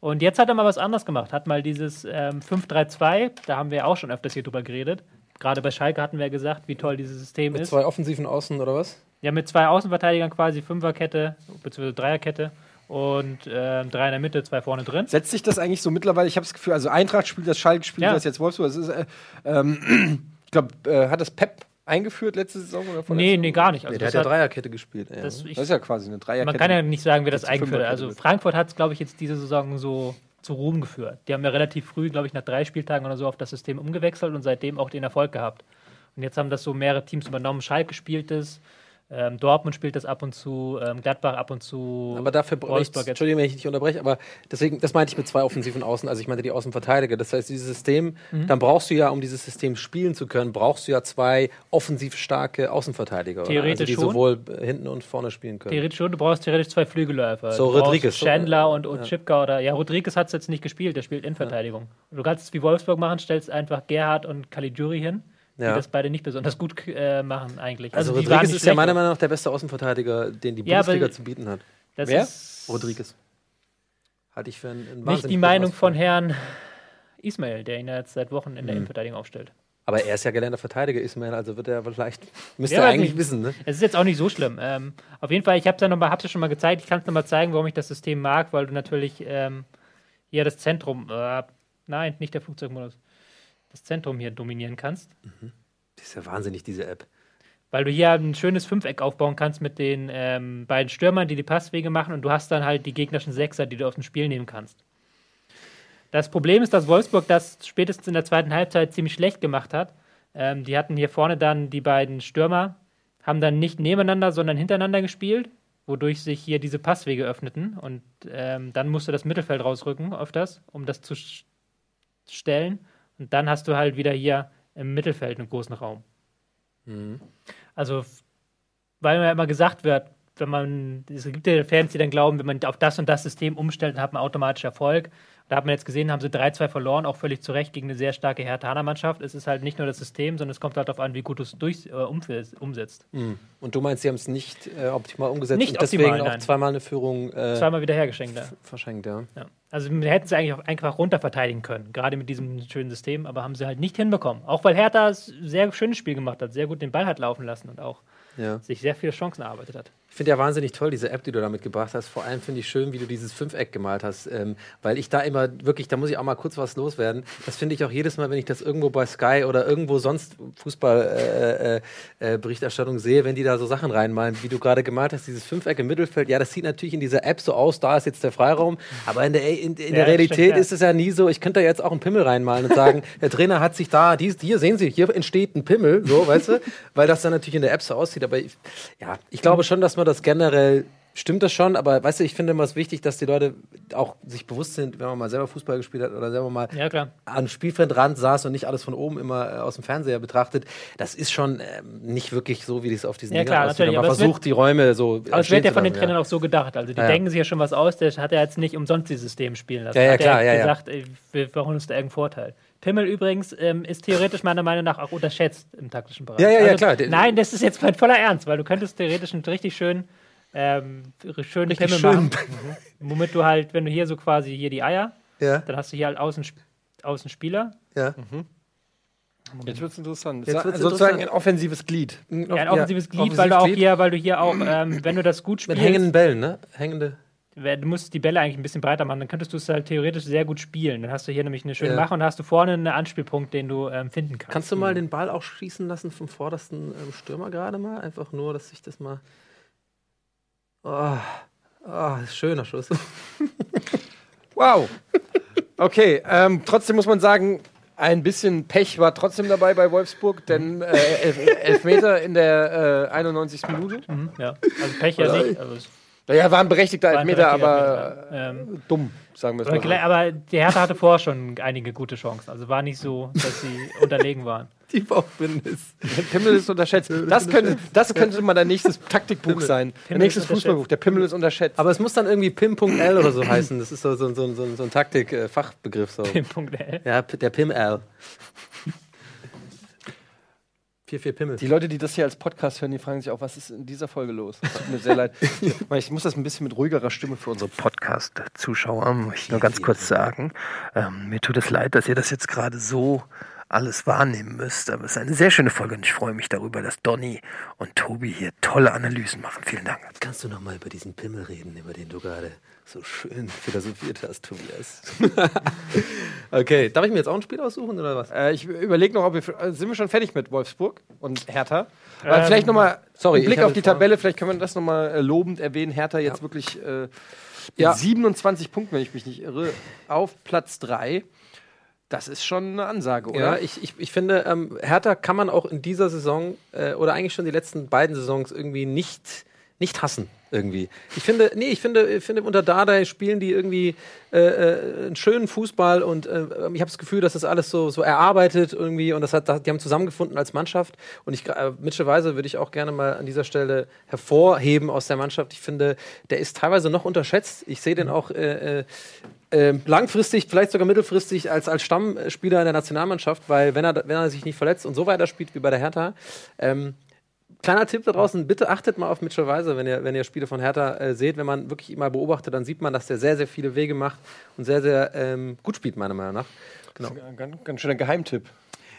Und jetzt hat er mal was anderes gemacht. Hat mal dieses ähm, 5-3-2, da haben wir ja auch schon öfters hier drüber geredet. Gerade bei Schalke hatten wir ja gesagt, wie toll dieses System Mit ist. zwei offensiven Außen oder was? Ja, mit zwei Außenverteidigern quasi, Fünferkette, beziehungsweise Dreierkette und ähm, drei in der Mitte, zwei vorne drin. Setzt sich das eigentlich so mittlerweile? Ich habe das Gefühl, also Eintracht spielt das, Schalke spielt Ja. das, jetzt Wolfsburg. Das ist, äh, ähm, ich glaube, äh, hat das Pep eingeführt letzte Saison? Oder Nee, vorletzte? nee, gar nicht. Also Nee, der hat ja Dreierkette gespielt. Ja. das, ich, Das ist ja quasi eine Dreierkette. man kann ja nicht sagen, wer das eingeführt hat. Also. Frankfurt hat es, glaube ich, jetzt diese Saison so zu Ruhm geführt. Die haben ja relativ früh, glaube ich, nach drei Spieltagen oder so auf das System umgewechselt und seitdem auch den Erfolg gehabt. Und jetzt haben das so mehrere Teams übernommen. Schalke spielt es, ähm, Dortmund spielt das ab und zu, ähm, Gladbach ab und zu. Aber dafür brauche ich, Wolfsburg jetzt. Entschuldigung, wenn ich dich unterbreche, aber deswegen, das meinte ich mit zwei offensiven Außen, also ich meinte die Außenverteidiger. Das heißt, dieses System, Mhm. dann brauchst du ja, um dieses System spielen zu können, brauchst du ja zwei offensiv starke Außenverteidiger. oder? also Theoretisch die schon. sowohl äh, hinten und vorne spielen können. Theoretisch schon, du brauchst theoretisch zwei Flügelläufer. So Rodriguez. Chandler und, und Chipka oder. Ja, Rodriguez hat es jetzt nicht gespielt, der spielt Innenverteidigung. Du kannst es wie Wolfsburg machen, stellst einfach Gerhard und Caligiuri hin, die Ja. das beide nicht besonders gut äh, machen eigentlich. Also, die waren Rodriguez ist ja meiner Meinung nach der beste Außenverteidiger, den die Ja, Bundesliga zu bieten hat. Das Wer? Rodriguez. Halte ich für einen, nicht die Meinung Ausfall. von Herrn Ismail, der ihn ja jetzt seit Wochen in Mhm. der Innenverteidigung aufstellt. Aber er ist ja gelernter Verteidiger, Ismail, also wird er vielleicht, müsste Ja, er eigentlich nicht. wissen, ne? Es ist jetzt auch nicht so schlimm. Ähm, auf jeden Fall, ich habe es ja noch mal, hab's ja schon mal gezeigt. Ich kann es noch mal zeigen, warum ich das System mag, weil du natürlich ähm, hier das Zentrum, äh, nein, nicht der Flugzeugmodus, das Zentrum hier dominieren kannst. Das ist ja wahnsinnig, diese App. Weil du hier ein schönes Fünfeck aufbauen kannst mit den ähm, beiden Stürmern, die die Passwege machen und du hast dann halt die gegnerischen Sechser, die du aus dem Spiel nehmen kannst. Das Problem ist, dass Wolfsburg das spätestens in der zweiten Halbzeit ziemlich schlecht gemacht hat. Ähm, die hatten hier vorne dann die beiden Stürmer, haben dann nicht nebeneinander, sondern hintereinander gespielt, wodurch sich hier diese Passwege öffneten und ähm, dann musste das Mittelfeld rausrücken öfters, um das zu stellen. Und dann hast du halt wieder hier im Mittelfeld einen großen Raum. Also, f- weil mir ja immer gesagt wird, wenn man, es gibt ja Fans, die dann glauben, wenn man auf das und das System umstellt, dann hat man automatisch Erfolg. Da hat man jetzt gesehen, haben sie 3-2 verloren, auch völlig zu Recht gegen eine sehr starke Hertha-Mannschaft. Es ist halt nicht nur das System, sondern es kommt halt darauf an, wie gut du es durch, äh, umsetzt. Und du meinst, sie haben es nicht äh, optimal umgesetzt Nicht und deswegen optimal, auch zweimal eine Führung äh, Zweimal wieder hergeschenkt. Ja. verschenkt, ja. Ja. Also wir hätten sie eigentlich auch einfach runter verteidigen können, gerade mit diesem schönen System, aber haben sie halt nicht hinbekommen. Auch weil Hertha ein sehr schönes Spiel gemacht hat, sehr gut den Ball hat laufen lassen und auch ja. sich sehr viele Chancen erarbeitet hat. Ich finde ja wahnsinnig toll, diese App, die du da mitgebracht hast. Vor allem finde ich schön, wie du dieses Fünfeck gemalt hast. Ähm, weil ich da immer wirklich, da muss ich auch mal kurz was loswerden. Das finde ich auch jedes Mal, wenn ich das irgendwo bei Sky oder irgendwo sonst Fußballberichterstattung äh, äh, Berichterstattung sehe, wenn die da so Sachen reinmalen, wie du gerade gemalt hast, dieses Fünfeck im Mittelfeld. Ja, das sieht natürlich in dieser App so aus, da ist jetzt der Freiraum. Aber in der, in, in Ja, Realität stimmt, ja. ist es ja nie so. Ich könnte da jetzt auch einen Pimmel reinmalen und sagen, der Trainer hat sich da, dies, hier sehen Sie, hier entsteht ein Pimmel, so, weißt du? Weil das dann natürlich in der App so aussieht. Aber ich, ja, ich glaube schon, dass man das generell stimmt das schon, aber weißt du, ich finde immer es wichtig, dass die Leute auch sich bewusst sind, wenn man mal selber Fußball gespielt hat oder selber mal Ja, am Spielfeldrand saß und nicht alles von oben immer äh, aus dem Fernseher betrachtet. Das ist schon ähm, nicht wirklich so, wie das auf diesen Ja, klar, natürlich, Man es versucht, die Räume so Aber es wird ja von den Trainern lassen, auch so gedacht. Also die Ja, ja. denken sich ja schon was aus, der hat ja jetzt nicht umsonst dieses System spielen lassen. Ja, ja, hat klar, ja, ja. gesagt, ey, wir brauchen uns da irgendeinen Vorteil. Pimmel übrigens ähm, ist theoretisch meiner Meinung nach auch unterschätzt im taktischen Bereich. Ja, ja, ja, also, klar. Nein, das ist jetzt mein voller Ernst, weil du könntest theoretisch einen richtig schön ähm, schönen Richtig Pimmel schön. machen. Mhm. Womit du halt, wenn du hier so quasi hier die Eier, Ja, dann hast du hier halt außen, Außenspieler. ja. Jetzt wird es interessant. Jetzt wird's sozusagen interessant. ein offensives Glied. Ja, ein offensives Glied, weil du auch hier, weil du hier auch, ähm, wenn du das gut Mit spielst, hängenden Bällen, ne? Hängende. Du musst die Bälle eigentlich ein bisschen breiter machen, dann könntest du es halt theoretisch sehr gut spielen. Dann hast du hier nämlich eine schöne Ja. Mache und hast du vorne einen Anspielpunkt, den du ähm, finden kannst. Kannst du mal den Ball auch schießen lassen vom vordersten ähm, Stürmer gerade mal? Einfach nur, dass ich das mal. Oh, oh schöner Schuss. Wow. Okay, ähm, trotzdem muss man sagen, ein bisschen Pech war trotzdem dabei bei Wolfsburg, denn äh, elf, Elfmeter in der äh, 91. Minute. Mhm, ja. Also Pech ja nicht. Also Naja, war ein berechtigter war ein Elfmeter, aber Elfmeter. Ähm, dumm, sagen wir es mal. so. aber die Hertha hatte vorher schon einige gute Chancen. Also war nicht so, dass sie unterlegen waren. Die Bauchbindnis. Pimmel ist unterschätzt. Das könnte, das könnte mal dein nächstes Taktikbuch sein. Dein Pimmel nächstes. Fußballbuch. Der Pimmel ist unterschätzt. Aber es muss dann irgendwie Pim.l oder so heißen. Das ist so, so, so, so, so ein Taktik-Fachbegriff. So. Im Punkt L. Ja, der Pim-L. 4-4 Pimmel. Die Leute, die das hier als Podcast hören, die fragen sich auch, was ist in dieser Folge los? Es tut mir sehr leid. Ich muss das ein bisschen mit ruhigerer Stimme für unsere Podcast-Zuschauer möchte ich nur ganz kurz sagen, ähm, mir tut es leid, dass ihr das jetzt gerade so alles wahrnehmen müsst, aber es ist eine sehr schöne Folge und ich freue mich darüber, dass Donny und Tobi hier tolle Analysen machen. Vielen Dank. Kannst du noch mal über diesen Pimmel reden, über den du gerade so schön philosophiert hast, Tobias? okay, darf ich mir jetzt auch ein Spiel aussuchen oder was? Äh, ich überlege noch, ob wir. äh, Sind wir schon fertig mit Wolfsburg und Hertha? Aber Ähm, vielleicht nochmal. sorry, Blick auf die Tabelle, vielleicht können wir das nochmal äh, lobend erwähnen. Hertha jetzt wirklich äh, Ja. mit 27 Punkten, wenn ich mich nicht irre, auf Platz 3. Das ist schon eine Ansage, oder? Ja, ich, ich, ich finde, ähm, Hertha kann man auch in dieser Saison äh, oder eigentlich schon die letzten beiden Saisons irgendwie nicht, nicht hassen. Irgendwie. Ich finde, nee, ich finde, ich finde unter Dardai spielen die irgendwie äh, äh, einen schönen Fußball und äh, ich habe das Gefühl, dass das alles so, so erarbeitet irgendwie und das hat, die haben zusammengefunden als Mannschaft und ich, äh, Mitchell Weiser würde ich auch gerne mal an dieser Stelle hervorheben aus der Mannschaft. Ich finde, der ist teilweise noch unterschätzt. Ich sehe den auch äh, äh, ähm, langfristig, vielleicht sogar mittelfristig als, als Stammspieler in der Nationalmannschaft, weil wenn er, wenn er sich nicht verletzt und so weiter spielt wie bei der Hertha, ähm, Kleiner Tipp da draußen, bitte achtet mal auf Mitchell Weiser, wenn ihr, wenn ihr Spiele von Hertha äh, seht. Wenn man wirklich mal beobachtet, dann sieht man, dass der sehr, sehr viele Wege macht und sehr, sehr ähm, gut spielt, meiner Meinung nach. Genau. Ein ganz, ganz schöner Geheimtipp.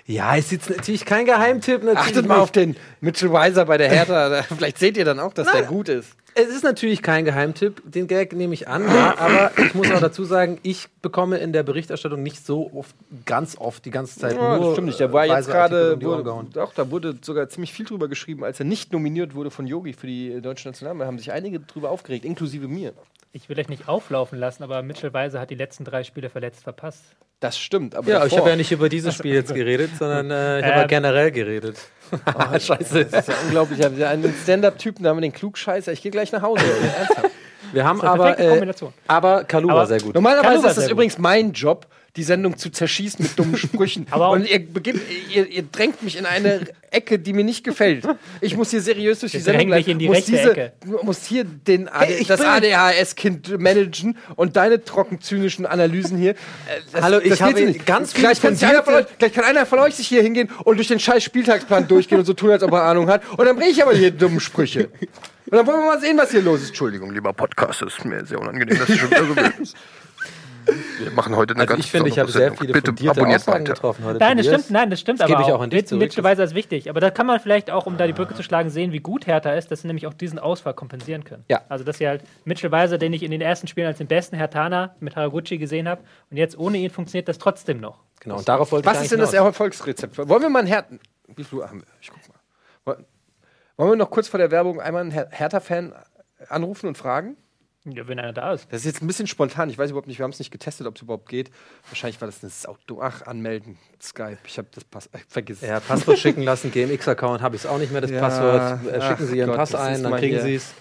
Ja, ist jetzt natürlich kein Geheimtipp. Natürlich Achtet mal auf den Mitchell Weiser bei der Hertha. Da- Vielleicht seht ihr dann auch, dass der gut ist. Es ist natürlich kein Geheimtipp, den Gag nehme ich an, ja, aber ich muss auch dazu sagen, ich bekomme in der Berichterstattung nicht so oft, ganz oft, die ganze Zeit Ja, nur das stimmt nicht. Da war äh, jetzt gerade, doch, da wurde sogar ziemlich viel drüber geschrieben, als er nicht nominiert wurde von Yogi für die deutsche Nationalmannschaft. haben sich einige drüber aufgeregt, inklusive mir. Ich will euch nicht auflaufen lassen, aber Mitchell Weiser hat die letzten drei Spiele verletzt verpasst. Das stimmt, aber Ja, ich davor- habe ja nicht über dieses Spiel jetzt geredet, sondern äh, ich habe ja Ähm, generell geredet. Scheiße. Das ist ja unglaublich. Wir haben einen Stand-Up-Typen, da haben wir den Klugscheißer. Ich gehe gleich nach Hause. Ernsthaft. Wir haben Das ist eine aber, äh, Kombination. aber Kalu war Aber- sehr gut. Normalerweise Kalu war ist das übrigens mein Job, die Sendung zu zerschießen mit dummen Sprüchen. Aber und ihr, ihr, ihr drängt mich in eine Ecke, die mir nicht gefällt. Ich muss hier seriös durch die Sendung dich in die muss rechte diese, Ecke. muss hier den AD, Hey, das ADHS-Kind managen und deine trocken zynischen Analysen hier. äh, das- Hallo, ich das habe ganz viele gleich, kann sich einer von euch, gleich kann einer von euch sich hier hingehen und durch den scheiß Spieltagsplan durchgehen und so tun, als ob er Ahnung hat. Und dann bringe ich aber hier dumme Sprüche. Und dann wollen wir mal sehen, was hier los ist. Entschuldigung, lieber Podcast, es ist mir sehr unangenehm, dass ich schon wieder so ist. Wir machen heute eine Also ganz ich finde, ich habe besondere sehr viele Bitte fundierte abonniert Aussagen weiter. getroffen heute. Nein, das stimmt, nein, das stimmt Das gebe aber ich auch. an dich zurück. Mittelweise ist wichtig. Aber da kann man vielleicht auch, um da die Brücke zu schlagen, sehen, wie gut Hertha ist, dass sie nämlich auch diesen Ausfall kompensieren können. Ja. Also, dass sie halt Mitchell Weiser, den ich in den ersten Spielen als den besten Hertaner mit Haraguchi gesehen habe, und jetzt ohne ihn funktioniert das trotzdem noch. Genau, und darauf wollte Was ich ist denn das. Erfolgsrezept? Wollen wir mal einen Hertha... Wie viel Uhr haben wir? Ich guck mal. Woll- Wollen wir noch kurz vor der Werbung einmal einen Her Hertha-Fan anrufen und fragen? Ja, wenn einer da ist. Das ist jetzt ein bisschen spontan. Ich weiß überhaupt nicht, wir haben es nicht getestet, ob es überhaupt geht. Wahrscheinlich war das eine Sau. Ach, anmelden, Skype. Ich habe das Pass. Äh, vergiss es. Ja, Passwort schicken lassen, GMX-Account habe ich es auch nicht mehr, das Ja, Passwort. Äh, schicken Sie Ihren Gott, Pass ein, dann kriegen. Sie es.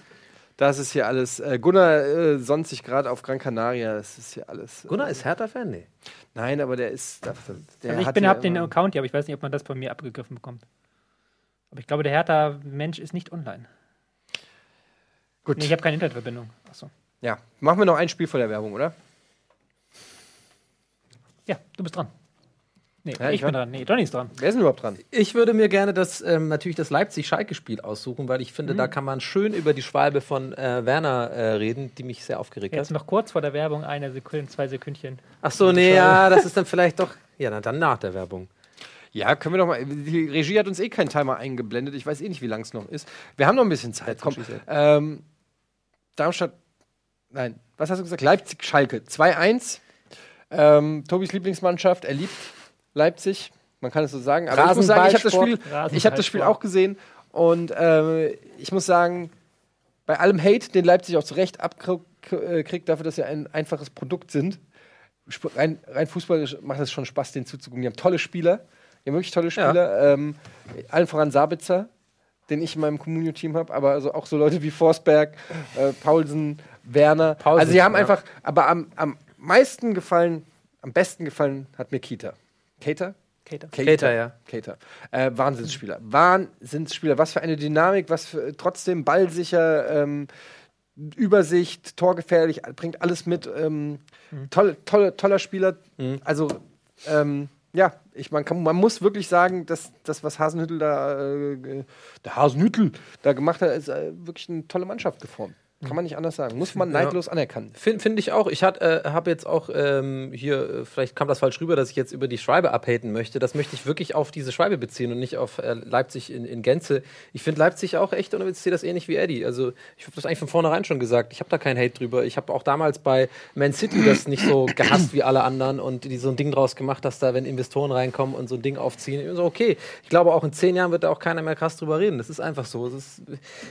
Das ist hier alles. Äh, Gunnar äh, sonnt sich gerade auf Gran Canaria. Das ist hier alles. Äh, Gunnar ist Hertha-Fan? Nee. Nein, aber der ist. Der, der Also ich hat bin, hier hab den Account hier, aber ich weiß nicht, ob man das von mir abgegriffen bekommt. Aber ich glaube, der Hertha-Mensch ist nicht online. Gut. Nee, ich habe keine Internetverbindung. Achso. Ja, machen wir noch ein Spiel vor der Werbung, oder? Ja, du bist dran. Nee, Ja, ich, ich bin war- dran. Nee, Johnny ist dran. Wer ist denn überhaupt dran? Ich würde mir gerne das, ähm, natürlich das Leipzig-Schalke-Spiel aussuchen, weil ich finde, da kann man schön über die Schwalbe von äh, Werner äh, reden, die mich sehr aufgeregt Jetzt hat. noch kurz vor der Werbung, eine Sekunde, zwei Sekündchen. Ach so, nee, ja, das ist dann vielleicht doch. Ja, na, dann nach der Werbung. Ja, können wir doch mal. Die Regie hat uns eh keinen Timer eingeblendet. Ich weiß eh nicht, wie lang es noch ist. Wir haben noch ein bisschen Zeit. Komm. Ähm, Darmstadt. Nein, was hast du gesagt? Leipzig, Schalke. 2-1. Ähm, Tobis Lieblingsmannschaft. Er liebt Leipzig. Man kann es so sagen. Aber ich muss sagen, ich habe das Spiel, ich hab das Spiel auch gesehen. Und ähm, ich muss sagen, bei allem Hate, den Leipzig auch zu Recht abkriegt, dafür, dass sie ein einfaches Produkt sind, rein, rein fußballisch macht es schon Spaß, denen zuzugucken. Die haben tolle Spieler. Die haben wirklich tolle Spieler. Ähm, allen voran Sabitzer, den ich in meinem Communio-Team habe, aber also auch so Leute wie Forsberg, äh, Paulsen, Werner. Paulsen, also die haben ja. einfach, aber am, am meisten gefallen, am besten gefallen hat mir Kita. Keita? Kater. Keita, ja. Keita. Äh, Wahnsinnsspieler. Wahnsinnsspieler. Was für eine Dynamik, was für trotzdem ballsicher, ähm, Übersicht, torgefährlich, bringt alles mit. Ähm, toll, tolle, toller Spieler. Also, ähm, ja, ich, man, kann, man muss wirklich sagen, dass das, was Hasenhüttel da, äh, der Hasenhüttel da gemacht hat, ist äh, wirklich eine tolle Mannschaft geformt. Kann man nicht anders sagen. Muss man neidlos anerkennen. Finde find ich auch. Ich äh, habe jetzt auch ähm, hier, äh, vielleicht kam das falsch rüber, dass ich jetzt über die Schwalbe abhaten möchte. Das möchte ich wirklich auf diese Schwalbe beziehen und nicht auf äh, Leipzig in, in Gänze. Ich finde Leipzig auch echt und ich sehe das ähnlich wie Eddie. Also ich habe das eigentlich von vornherein schon gesagt. Ich habe da keinen Hate drüber. Ich habe auch damals bei Man City das nicht so gehasst wie alle anderen und die so ein Ding draus gemacht, dass da, wenn Investoren reinkommen und so ein Ding aufziehen, ich so, okay. Ich glaube, auch in zehn Jahren wird da auch keiner mehr krass drüber reden. Das ist einfach so. Ist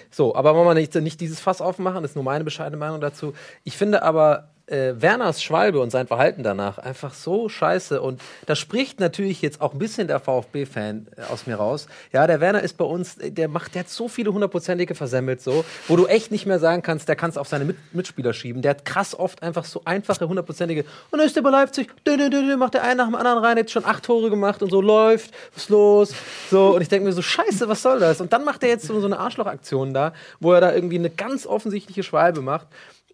so, aber wollen wir nicht, nicht dieses Fass aufmachen, das ist nur meine bescheidene Meinung dazu. Ich finde aber äh, Werners Schwalbe und sein Verhalten danach einfach so scheiße. Und da spricht natürlich jetzt auch ein bisschen der VfB-Fan äh, aus mir raus. Ja, der Werner ist bei uns, äh, der macht, der hat so viele hundertprozentige versemmelt, so, wo du echt nicht mehr sagen kannst, der kann es auf seine Mit Mitspieler schieben. Der hat krass oft einfach so einfache hundertprozentige. Und dann ist der bei Leipzig, dü, dü, dü, macht der einen nach dem anderen rein, jetzt schon acht Tore gemacht und so läuft, was los? So, und ich denke mir so, scheiße, was soll das? Und dann macht er jetzt so, so eine Arschlochaktion da, wo er da irgendwie eine ganz offensichtliche Schwalbe macht.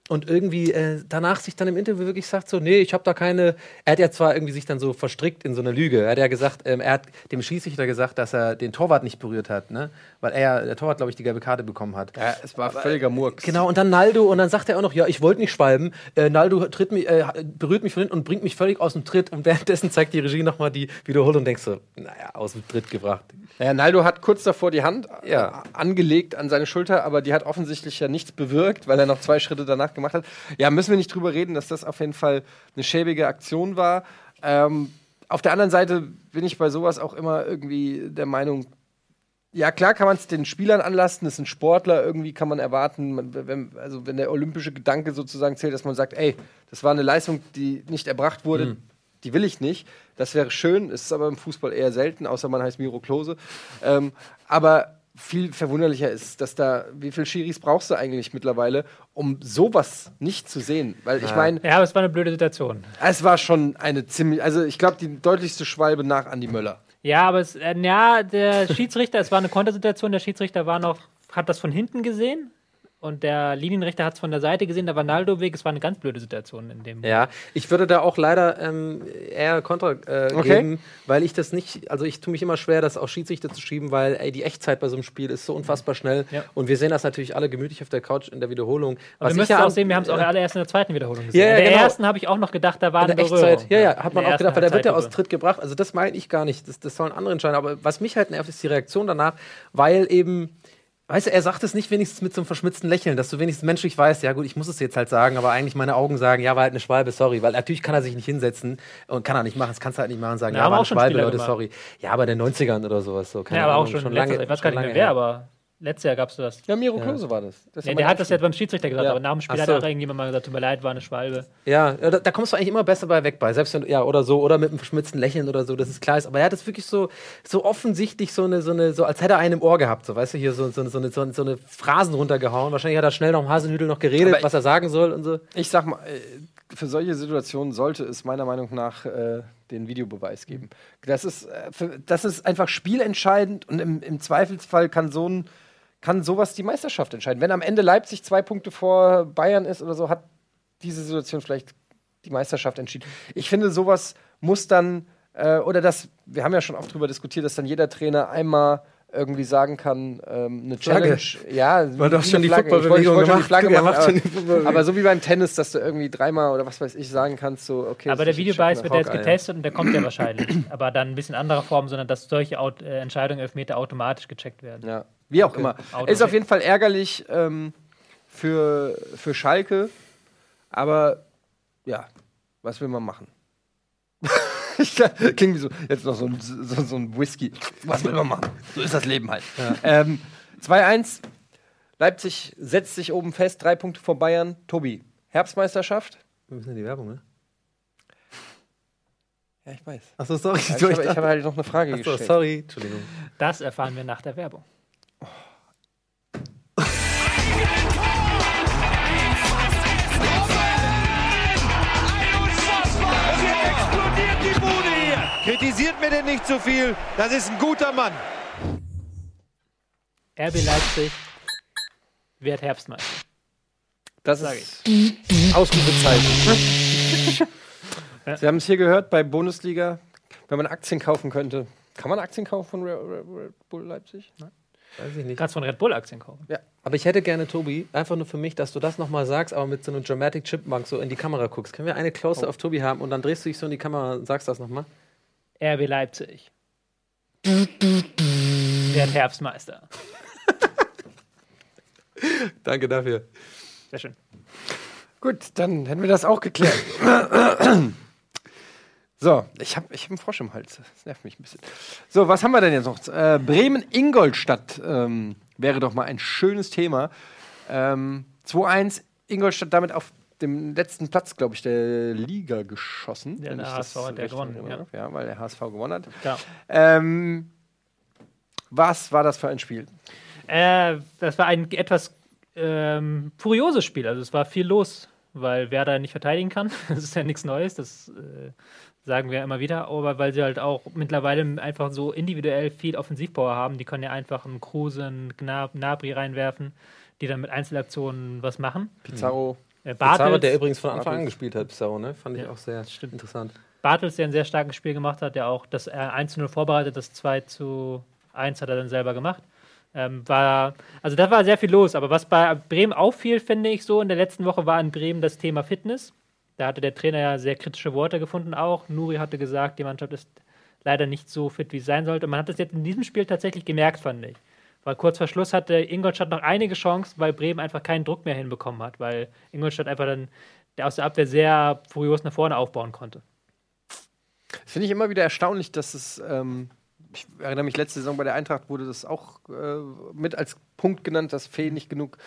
Und irgendwie äh, danach sich dann im Interview wirklich sagt so, nee, ich habe da keine. Er hat ja zwar irgendwie sich dann so verstrickt in so eine Lüge. Er hat ja gesagt, ähm, er hat dem Schiedsrichter gesagt, dass er den Torwart nicht berührt hat, ne? Weil er, der Torwart, glaube ich, die gelbe Karte bekommen hat. Ja, es war völliger Murks. Genau, und dann Naldo, und dann sagt er auch noch, ja, ich wollte nicht schwalben. Äh, Naldo tritt mich, äh, berührt mich von hinten und bringt mich völlig aus dem Tritt. Und währenddessen zeigt die Regie nochmal die Wiederholung und denkst so, naja, aus dem Tritt gebracht. Naja, Naldo hat kurz davor die Hand Ja. äh, angelegt an seine Schulter, aber die hat offensichtlich ja nichts bewirkt, weil er noch zwei Schritte danach gemacht hat. Ja, müssen wir nicht drüber reden, dass das auf jeden Fall eine schäbige Aktion war. Ähm, auf der anderen Seite bin ich bei sowas auch immer irgendwie der Meinung, ja, klar kann man es den Spielern anlasten, das sind Sportler, irgendwie kann man erwarten, man, wenn, also wenn der olympische Gedanke sozusagen zählt, dass man sagt, ey, das war eine Leistung, die nicht erbracht wurde, die will ich nicht. Das wäre schön, es ist aber im Fußball eher selten, außer man heißt Miro Klose. Ähm, aber viel verwunderlicher ist, dass da, wie viel Schiris brauchst du eigentlich mittlerweile, um sowas nicht zu sehen? Weil ich meine, Ja, aber es war eine blöde Situation. es war schon eine ziemlich, also ich glaube, die deutlichste Schwalbe nach Andi Möller. Ja, aber es, äh, ja, der Schiedsrichter, es war eine Kontersituation, der Schiedsrichter war noch, hat das von hinten gesehen und der Linienrichter hat es von der Seite gesehen, da war Naldo weg, es war eine ganz blöde Situation in dem. Ja, ich würde da auch leider ähm, eher Kontra äh, Okay. geben, weil ich das nicht, also ich tue mich immer schwer, das auf Schiedsrichter zu schieben, weil ey, die Echtzeit bei so einem Spiel ist so unfassbar schnell Ja. und wir sehen das natürlich alle gemütlich auf der Couch in der Wiederholung. Aber wir ich müssen ja auch sehen, wir haben es auch ja, alle erst in der zweiten Wiederholung gesehen. Ja, ja, in der genau. ersten habe ich auch noch gedacht, da war in eine der Berührung. Echtzeit. Ja, ja, hat In man der auch gedacht, weil da wird er aus Zeitlupe. Tritt gebracht. Also das meine ich gar nicht. Das, das sollen andere entscheiden. Aber was mich halt nervt, ist die Reaktion danach, weil eben. Weißt du, er sagt es nicht wenigstens mit so einem verschmitzten Lächeln, dass du wenigstens menschlich weißt, ja gut, ich muss es jetzt halt sagen, aber eigentlich meine Augen sagen, ja, war halt eine Schwalbe, sorry. Weil natürlich kann er sich nicht hinsetzen und kann er nicht machen, das kannst du halt nicht machen und sagen, Ja, ja, war eine schon Schwalbe, Spieler Leute, gemacht. sorry. Ja, aber in den 90ern oder sowas so. keine Ja, aber auch Ahnung, schon, letztes, ich weiß gar nicht mehr lange wer, her. aber letztes Jahr gab es das. Ja, Miro Klose war das. das haben der hat das ja beim Schiedsrichter gesagt, Ja. aber nach dem Spiel Ach hat so. auch irgendjemand mal gesagt, tut mir leid, war eine Schwalbe. Ja, ja, da, da kommst du eigentlich immer besser bei weg bei, selbst wenn ja oder so oder mit einem verschmitzten Lächeln oder so, dass es klar ist. Aber er hat es wirklich so so offensichtlich so eine so eine so als hätte er einen im Ohr gehabt, so weißt du hier so so, so eine so, eine- so eine Phrasen runtergehauen. Wahrscheinlich hat er schnell noch im Hasenhüdel noch geredet, Aber was er sagen soll und so. Ich sag mal, äh, für solche Situationen sollte es meiner Meinung nach äh, den Videobeweis geben. Das ist, äh, für, das ist einfach spielentscheidend und im, im Zweifelsfall kann so ein kann sowas die Meisterschaft entscheiden. Wenn am Ende Leipzig zwei Punkte vor Bayern ist oder so, hat diese Situation vielleicht die Meisterschaft entschieden. Ich finde, sowas muss dann, äh, oder das, wir haben ja schon oft darüber diskutiert, dass dann jeder Trainer einmal irgendwie sagen kann, ähm, eine Flagge. Challenge. Ja, Weil du hast schon die Flagge. Ich wollte- ich Footballbewegung wollte schon die gemacht. Flagge Er machen, aber- aber so wie beim Tennis, dass du irgendwie dreimal oder was weiß ich sagen kannst, so, okay. Aber das der ist Videobeweis wird ja jetzt getestet und der kommt ja wahrscheinlich. Aber dann ein bisschen anderer Form, sondern dass solche Aut äh, Entscheidungen Elfmeter automatisch gecheckt werden. Ja, wie auch immer. Auto- Ist auf jeden Fall ärgerlich ähm, für, für Schalke, aber ja, was will man machen? Klingt wie so, jetzt noch so ein, so, so ein Whisky. Was will man machen? So ist das Leben halt. Ähm, 2-1, Leipzig setzt sich oben fest, drei Punkte vor Bayern. Tobi, Herbstmeisterschaft? Wir müssen in die Werbung, ne? Ja, ich weiß. Achso, sorry. Ja, ich habe ich hab halt noch eine Frage Achso, gestellt. sorry. Entschuldigung. Das erfahren wir nach der Werbung. Kritisiert mir denn nicht zu viel. Das ist ein guter Mann. RB Leipzig wird Herbstmeister. Das Sag ist Ausrufezeichen. Sie haben es hier gehört bei Bundesliga. Wenn man Aktien kaufen könnte, kann man Aktien kaufen von Red, Bull Leipzig? Nein. Weiß ich nicht. Kannst von Red Bull Aktien kaufen. Aber ich hätte gerne, Tobi, einfach nur für mich, dass du das nochmal sagst, aber mit so einem Dramatic Chipmunk so in die Kamera guckst. Können wir eine Close auf Tobi haben und dann drehst du dich so in die Kamera und sagst das nochmal? RB Leipzig wird Herbstmeister. Danke dafür. Sehr schön. Gut, dann hätten wir das auch geklärt. so, ich habe ich hab einen Frosch im Hals. Das nervt mich ein bisschen. So, was haben wir denn jetzt noch? Äh, Bremen-Ingolstadt ähm, wäre doch mal ein schönes Thema. Ähm, 2-1, Ingolstadt damit auf dem letzten Platz, glaube ich, der Liga geschossen. Ja, der HSV hat ja recht gewonnen, erinnere. Ja. weil der HSV gewonnen hat. Klar. Ähm, was war das für ein Spiel? Äh, das war ein etwas ähm, furioses Spiel. Also es war viel los, weil Werder nicht verteidigen kann. Das ist ja nichts Neues, das äh, sagen wir immer wieder. Aber weil sie halt auch mittlerweile einfach so individuell viel Offensivpower haben. Die können ja einfach einen Kruse, einen Gnab Nabri reinwerfen, die dann mit Einzelaktionen was machen. Pizarro. Äh, Pizarro, Bartels, der übrigens von Anfang Bartels. an gespielt hat, Pizarro, ne? Fand ich Ja, auch sehr stimmt. interessant. Bartels, der ein sehr starkes Spiel gemacht hat, der auch das äh, 1 zu 0 vorbereitet, das 2 zu 1 hat er dann selber gemacht. Ähm, war, also da war sehr viel los, aber was bei Bremen auffiel, finde ich so, in der letzten Woche war in Bremen das Thema Fitness. Da hatte der Trainer ja sehr kritische Worte gefunden auch. Nuri hatte gesagt, die Mannschaft ist leider nicht so fit, wie es sein sollte. Man hat das jetzt in diesem Spiel tatsächlich gemerkt, fand ich. Weil kurz vor Schluss hatte Ingolstadt noch einige Chancen, weil Bremen einfach keinen Druck mehr hinbekommen hat, weil Ingolstadt einfach dann der aus der Abwehr sehr furios nach vorne aufbauen konnte. Das finde ich immer wieder erstaunlich, dass es. Ähm, ich erinnere mich, letzte Saison bei der Eintracht wurde das auch äh, mit als Punkt genannt, dass Fee nicht genug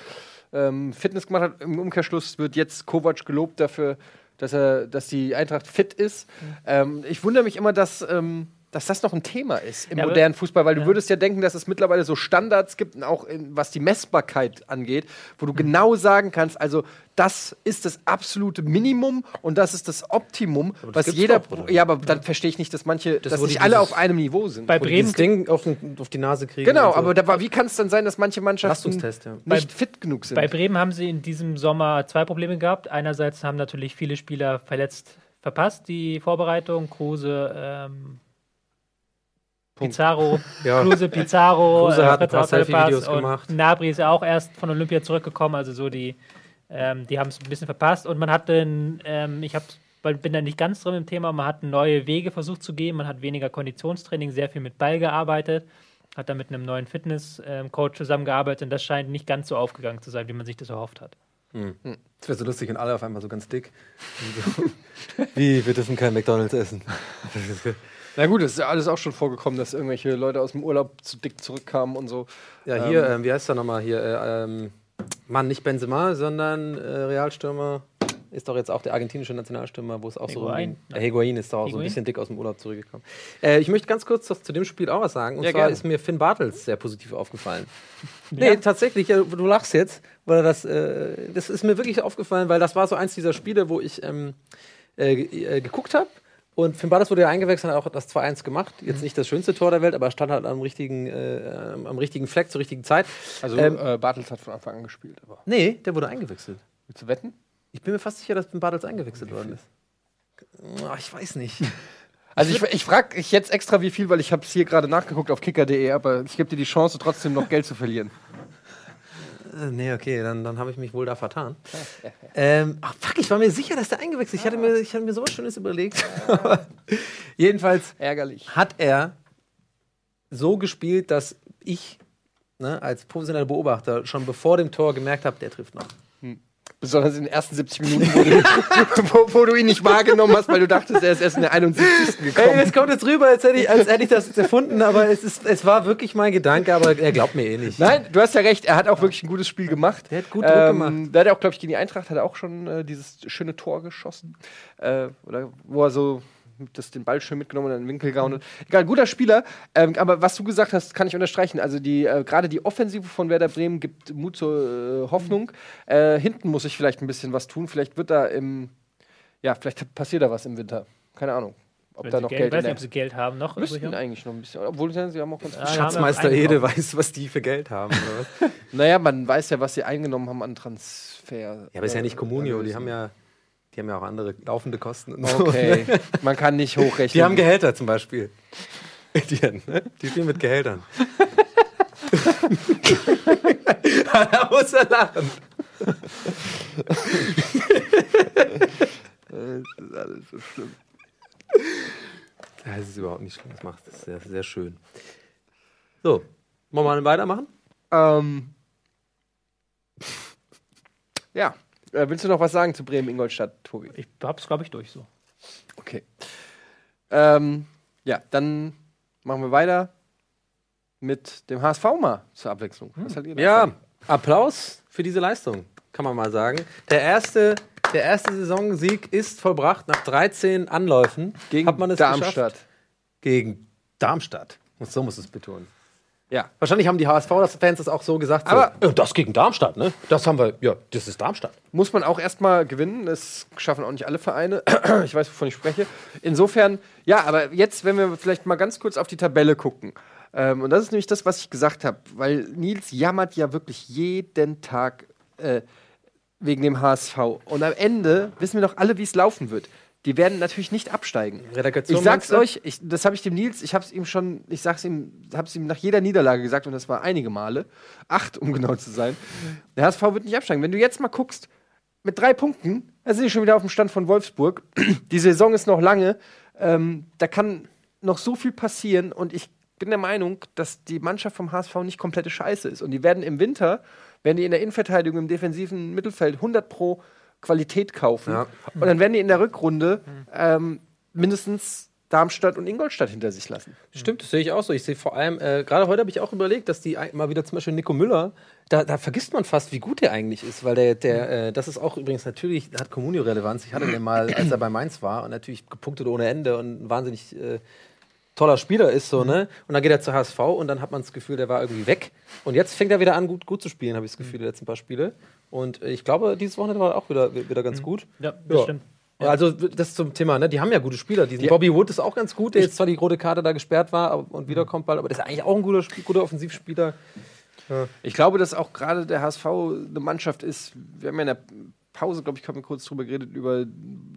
ähm, Fitness gemacht hat. Im Umkehrschluss wird jetzt Kovac gelobt dafür, dass er, dass die Eintracht fit ist. Ähm, ich wundere mich immer, dass, ähm, dass das noch ein Thema ist im Ja, modernen Fußball, weil du ja. würdest ja denken, dass es mittlerweile so Standards gibt, auch in, was die Messbarkeit angeht, wo Mhm. du genau sagen kannst, also das ist das absolute Minimum und das ist das Optimum, das was jeder. doch, oder? ja, aber dann verstehe ich nicht, dass manche, dass wo nicht die alle auf einem Niveau sind. Bei Bremen, dieses Ding auf, den, auf die Nase kriegen. genau, so. aber da war, wie kann es dann sein, dass manche Mannschaften ja. nicht fit genug sind? bei Bremen haben sie in diesem Sommer zwei Probleme gehabt. Einerseits haben natürlich viele Spieler verletzt verpasst, die Vorbereitung. Kruse, ähm, Pizarro, Ja. Kruse, Pizarro, Kruse hat ein Fritz paar Selfie-Videos gemacht. Nabri ist ja auch erst von Olympia zurückgekommen, also so die, ähm, die haben es ein bisschen verpasst und man hat den, ähm, ich hab, weil- bin da nicht ganz drin im Thema, man hat neue Wege versucht zu gehen, man hat weniger Konditionstraining, sehr viel mit Ball gearbeitet, hat da mit einem neuen Fitness-Coach zusammengearbeitet und das scheint nicht ganz so aufgegangen zu sein, wie man sich das erhofft hat. Das wäre so lustig und alle auf einmal so ganz dick. Wie, wir dürfen kein McDonalds essen. Na gut, es ist ja alles auch schon vorgekommen, dass irgendwelche Leute aus dem Urlaub zu dick zurückkamen und so. Ja, hier, ähm, wie heißt er nochmal hier? Äh, ähm, Mann, nicht Benzema, sondern äh, Realstürmer. Ist doch jetzt auch der argentinische Nationalstürmer, wo es auch Higuain? so. Äh, Higuain ist doch auch so ein bisschen dick aus dem Urlaub zurückgekommen. Äh, ich möchte ganz kurz zu dem Spiel auch was sagen. Und Ja, zwar gerne. ist mir Finn Bartels sehr positiv aufgefallen. Nee, tatsächlich, ja, du lachst jetzt, weil das, äh, das ist mir wirklich aufgefallen, weil das war so eins dieser Spiele, wo ich ähm, äh, äh, geguckt habe. Und Finn Bartels wurde ja eingewechselt, hat auch das 2-1 gemacht. Jetzt nicht das schönste Tor der Welt, aber er stand halt am richtigen, äh, am richtigen Fleck zur richtigen Zeit. Also Ähm, äh, Bartels hat von Anfang an gespielt, aber. Nee, der wurde eingewechselt. Willst du wetten? Ich bin mir fast sicher, dass Finn Bartels eingewechselt worden ist. Ah, ich weiß nicht. Also ich, ich frage ich jetzt extra wie viel, weil ich habe es hier gerade nachgeguckt auf kicker.de, aber ich gebe dir die Chance, trotzdem noch Geld zu verlieren. Äh, nee, okay, dann, dann habe ich mich wohl da vertan. ähm, ach, fuck, ich war mir sicher, dass der eingewechselt ist. Ich hatte mir, ich hatte mir sowas Schönes überlegt. Jedenfalls Ärgerlich. hat er so gespielt, dass ich ne, als professioneller Beobachter schon bevor dem Tor gemerkt habe, der trifft noch. Besonders in den ersten 70 Minuten, wo du, wo, wo du ihn nicht wahrgenommen hast, weil du dachtest, er ist erst in der 71. Ey, gekommen. es kommt jetzt rüber, als hätte ich, als hätte ich das jetzt erfunden, aber es, ist, es war wirklich mein Gedanke, aber er glaubt mir eh nicht. Nein, du hast ja recht, er hat auch wirklich ein gutes Spiel gemacht. Der hat gut Druck gemacht. Der hat ja auch, glaube ich, gegen die Eintracht hat er auch schon äh, dieses schöne Tor geschossen. Äh, oder wo er so das, den Ball schön mitgenommen und in den Winkel gehauen hat. Egal, guter Spieler. Ähm, aber was du gesagt hast, kann ich unterstreichen. Also die äh, gerade die Offensive von Werder Bremen gibt Mut zur äh, Hoffnung. Äh, hinten muss ich vielleicht ein bisschen was tun. Vielleicht wird da im ja, vielleicht passiert da was im Winter. Keine Ahnung. Ob Wenn da noch Geld, Geld, weiß nicht, ob sie Geld haben noch. müssten eigentlich noch ein bisschen. Obwohl sie haben auch ganz haben Schatzmeister Ede weiß, was die für Geld haben, oder was? Naja, man weiß ja, was sie eingenommen haben an Transfer. Ja, aber ist ja nicht Communio, die haben ja, die haben ja auch andere laufende Kosten. Und so. Okay, man kann nicht hochrechnen. Die haben Gehälter zum Beispiel. Die, ne? die spielen mit Gehältern. da muss er lachen. Das ist alles so schlimm. Ja, es ist überhaupt nicht schlimm. Das macht es sehr, sehr schön. So, wollen wir mal weitermachen? Ähm, ja. Äh, willst du noch was sagen zu Bremen-Ingolstadt, Tobi? Ich hab's, glaube ich, durch so. Okay. Ähm, ja, dann machen wir weiter mit dem HSV mal zur Abwechslung. Was haltet ihr davon? Ja, Applaus für diese Leistung, kann man mal sagen. Der erste, der erste Saisonsieg ist vollbracht nach 13 Anläufen. gegen Hat man es Darmstadt. geschafft? Gegen Darmstadt. Und so muss es betonen. Ja. Wahrscheinlich haben die HSV-Fans das auch so gesagt. so, Aber- "Ja, das gegen Darmstadt, ne? Das haben wir, ja, das ist Darmstadt. Muss man auch erstmal gewinnen. Das schaffen auch nicht alle Vereine. ich weiß, wovon ich spreche. Insofern, ja, aber jetzt, wenn wir vielleicht mal ganz kurz auf die Tabelle gucken. Ähm, und das ist nämlich das, was ich gesagt habe. Weil Nils jammert ja wirklich jeden Tag äh, wegen dem HSV. Und am Ende wissen wir doch alle, wie es laufen wird. Die werden natürlich nicht absteigen. Relegation Ich sag's euch, ich, das habe ich dem Nils, ich habe es ihm schon, ich sag's ihm, hab's ihm nach jeder Niederlage gesagt und das war einige Male, acht, um genau zu sein. Der HSV wird nicht absteigen. Wenn du jetzt mal guckst, mit drei Punkten, da sind die schon wieder auf dem Stand von Wolfsburg. Die Saison ist noch lange, ähm, da kann noch so viel passieren und ich bin der Meinung, dass die Mannschaft vom HSV nicht komplette Scheiße ist und die werden im Winter, werden die in der Innenverteidigung im defensiven Mittelfeld 100 pro Qualität kaufen Ja. und dann werden die in der Rückrunde ähm, mindestens Darmstadt und Ingolstadt hinter sich lassen. Stimmt, das sehe ich auch so. Ich sehe vor allem, äh, gerade heute habe ich auch überlegt, dass die mal wieder zum Beispiel Nico Müller, da, da vergisst man fast, wie gut der eigentlich ist, weil der, der äh, das ist auch übrigens natürlich, hat Communio-Relevanz. Ich hatte den mal, als er bei Mainz war und natürlich gepunktet ohne Ende und wahnsinnig äh, toller Spieler ist, so, ne? Und dann geht er zur HSV und dann hat man das Gefühl, der war irgendwie weg. Und jetzt fängt er wieder an, gut, gut zu spielen, habe ich das Gefühl, die letzten paar Spiele. Und ich glaube, dieses Wochenende war auch wieder, wieder ganz gut. Ja, das stimmt. Ja, also das zum Thema, ne? Die haben ja gute Spieler. Diesen Bobby Wood ist auch ganz gut, der jetzt zwar die rote Karte da gesperrt war und wiederkommt bald, aber der ist eigentlich auch ein guter, guter Offensivspieler. Ich glaube, dass auch gerade der HSV eine Mannschaft ist. Wir haben ja in der Pause, glaube ich, haben wir kurz drüber geredet, über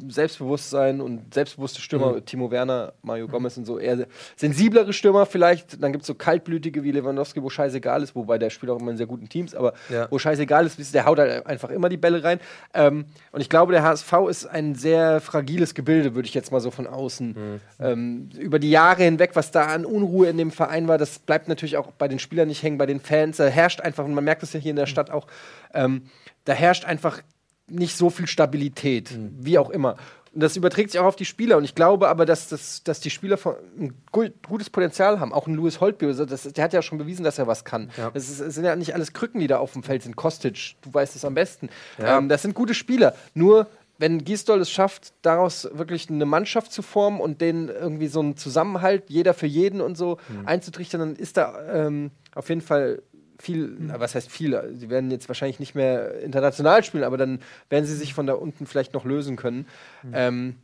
Selbstbewusstsein und selbstbewusste Stürmer. Timo Werner, Mario Gomez und so. Eher sensiblere Stürmer vielleicht. Dann gibt es so kaltblütige wie Lewandowski, wo scheißegal ist, wobei der spielt auch immer in sehr guten Teams, aber Ja. wo scheißegal ist, der haut halt einfach immer die Bälle rein. Ähm, und ich glaube, der HSV ist ein sehr fragiles Gebilde, würde ich jetzt mal so von außen. Ähm, über die Jahre hinweg, was da an Unruhe in dem Verein war, das bleibt natürlich auch bei den Spielern nicht hängen, bei den Fans. Da herrscht einfach, und man merkt es ja hier in der Stadt auch, ähm, da herrscht einfach nicht so viel Stabilität, wie auch immer. Und das überträgt sich auch auf die Spieler. Und ich glaube aber, dass, das, dass die Spieler von, ein gu gutes Potenzial haben. Auch ein Louis Holtby, das, der hat ja schon bewiesen, dass er was kann. Es, ist, es sind ja nicht alles Krücken, die da auf dem Feld sind. Kostic, du weißt es am besten. Ähm, das sind gute Spieler. Nur wenn Gisdol es schafft, daraus wirklich eine Mannschaft zu formen und denen irgendwie so einen Zusammenhalt, jeder für jeden und so einzutrichtern, dann ist da ähm, auf jeden Fall viel, na, was heißt viel? Sie werden jetzt wahrscheinlich nicht mehr international spielen, aber dann werden sie sich von da unten vielleicht noch lösen können. Ähm,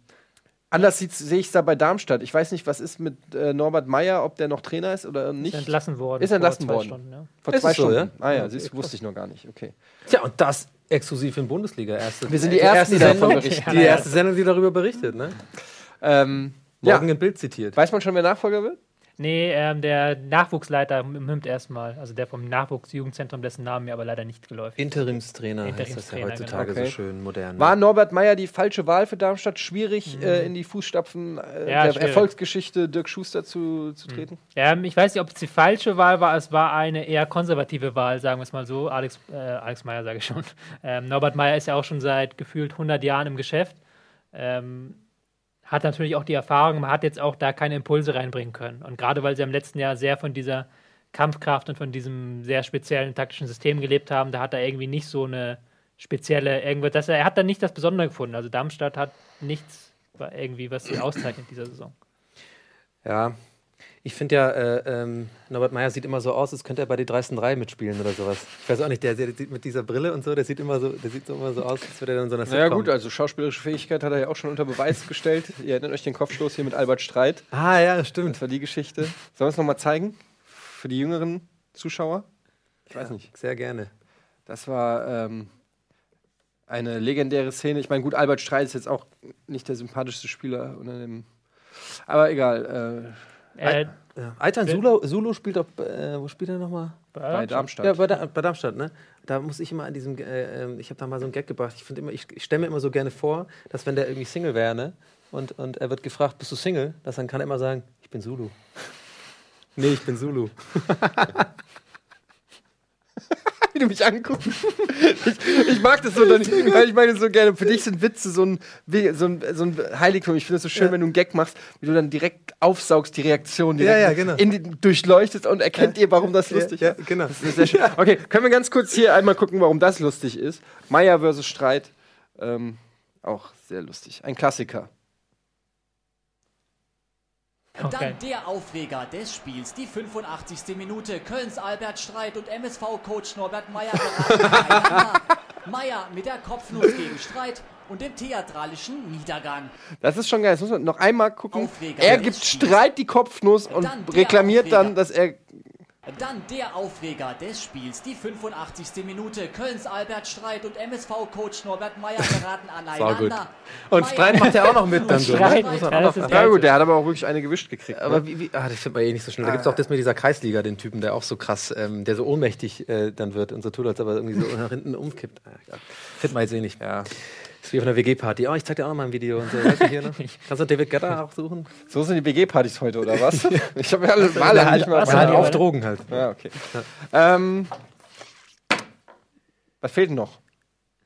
anders sehe ich es da bei Darmstadt. Ich weiß nicht, was ist mit äh, Norbert Meyer, ob der noch Trainer ist oder nicht. Ist entlassen worden. Ist vor entlassen zwei worden. Stunden, ja. Vor Ist zwei es so, Stunden. ja? Ah ja, siehst, du, wusste ich noch gar nicht. Okay. Tja, und das exklusiv in Bundesliga. Erste, Wir sind die Ersten, die davon Sendung, berichten. Die erste Sendung, die darüber berichtet, ne? Ähm, ja. Morgen in Bild zitiert. Weiß man schon, wer Nachfolger wird? Nee, ähm, der Nachwuchsleiter nimmt erstmal, also der vom Nachwuchsjugendzentrum, dessen Namen mir aber leider nicht geläuft. Interimstrainer, heißt das ja Interimstrainer, heutzutage genau. so schön modern. War Norbert Meyer die falsche Wahl für Darmstadt? Schwierig, äh, in die Fußstapfen äh, Ja, der schwierig. Erfolgsgeschichte Dirk Schuster zu, zu treten? Ähm, ich weiß nicht, ob es die falsche Wahl war, es war eine eher konservative Wahl, sagen wir es mal so. Alex, äh, Alex Meyer sage ich schon. Ähm, Norbert Meyer ist ja auch schon seit gefühlt 100 Jahren im Geschäft. Ähm, hat natürlich auch die Erfahrung, man hat jetzt auch da keine Impulse reinbringen können. Und gerade weil sie im letzten Jahr sehr von dieser Kampfkraft und von diesem sehr speziellen taktischen System gelebt haben, da hat er irgendwie nicht so eine spezielle, irgendwas, das, er hat da nicht das Besondere gefunden. Also Darmstadt hat nichts irgendwie, was sie auszeichnet dieser Saison. Ja, ich finde ja, äh, ähm, Norbert Meyer sieht immer so aus, als könnte er bei die 3 mitspielen oder sowas. Ich weiß auch nicht, der, der sieht mit dieser Brille und so, der sieht immer so, der sieht so immer so aus, als würde er dann so einer Naja, gut, also schauspielerische Fähigkeit hat er ja auch schon unter Beweis gestellt. Ihr erinnert euch den Kopfstoß hier mit Albert Streit. Ah, ja, stimmt. Das war die Geschichte. Sollen wir es nochmal zeigen? Für die jüngeren Zuschauer? Ich weiß nicht. Sehr gerne. Das war ähm, eine legendäre Szene. Ich meine, gut, Albert Streit ist jetzt auch nicht der sympathischste Spieler unter dem. Aber egal. Äh, Ja. Aitan Sulu, Sulu spielt doch, äh, wo spielt er nochmal? Äh, bei Darmstadt. Ja, bei, da, bei Darmstadt, ne? Da muss ich immer an diesem, äh, ich habe da mal so einen Gag gebracht. Ich finde immer, ich, ich stelle mir immer so gerne vor, dass wenn der irgendwie Single wäre, ne? Und, und er wird gefragt, bist du Single? Dass dann kann er immer sagen, ich bin Zulu. nee, ich bin Zulu. wie du mich anguckst. ich, ich mag das so, dann, weil ich meine so gerne, für dich sind Witze so ein, so ein, so ein Heiligtum. Ich finde es so schön, wenn du einen Gag machst, wie du dann direkt aufsaugst, die Reaktion direkt Ja, ja, genau. in durchleuchtest und erkennt ihr, warum das lustig ja, ist. genau. Das ist sehr schön. Okay, können wir ganz kurz hier einmal gucken, warum das lustig ist. Meier versus Streit. Ähm, auch sehr lustig. Ein Klassiker. Okay. Dann der Aufreger des Spiels, die 85. Minute. Kölns Albert Streit und MSV-Coach Norbert Meyer geraten. Meyer mit der Kopfnuss gegen Streit und dem theatralischen Niedergang. Das ist schon geil. Das muss man noch einmal gucken. Aufreger. Er gibt. Streit die Kopfnuss und Dann reklamiert dann, Aufreger. dass er. Dann der Aufreger des Spiels, die 85. Minute. Kölns Albert Streit und MSV-Coach Norbert Meyer geraten aneinander. Und Meyer Streit macht er auch noch mit dann so. Streit, ne? Muss man ja, auch das ist Ja, gut, der hat aber auch wirklich eine gewischt gekriegt. Aber ne? wie, wie ah, das findet man eh nicht so schnell. Da gibt es auch das mit dieser Kreisliga, den Typen, der auch so krass, ähm, der so ohnmächtig äh, dann wird und so tut, als ob er irgendwie so nach hinten umkippt. Ah, ja. Findet man jetzt eh nicht. Ja. Das ist wie auf einer WG-Party. Oh, ich zeig dir auch noch mal ein Video und so. Weißt du, hier, ne? Kannst du David Guetta auch suchen? So sind die WG-Partys heute, oder was? ich habe ja alle Male halt, nicht mal. was? halt Ja, auf? Drogen halt. Ja, okay. Ähm, was fehlt denn noch?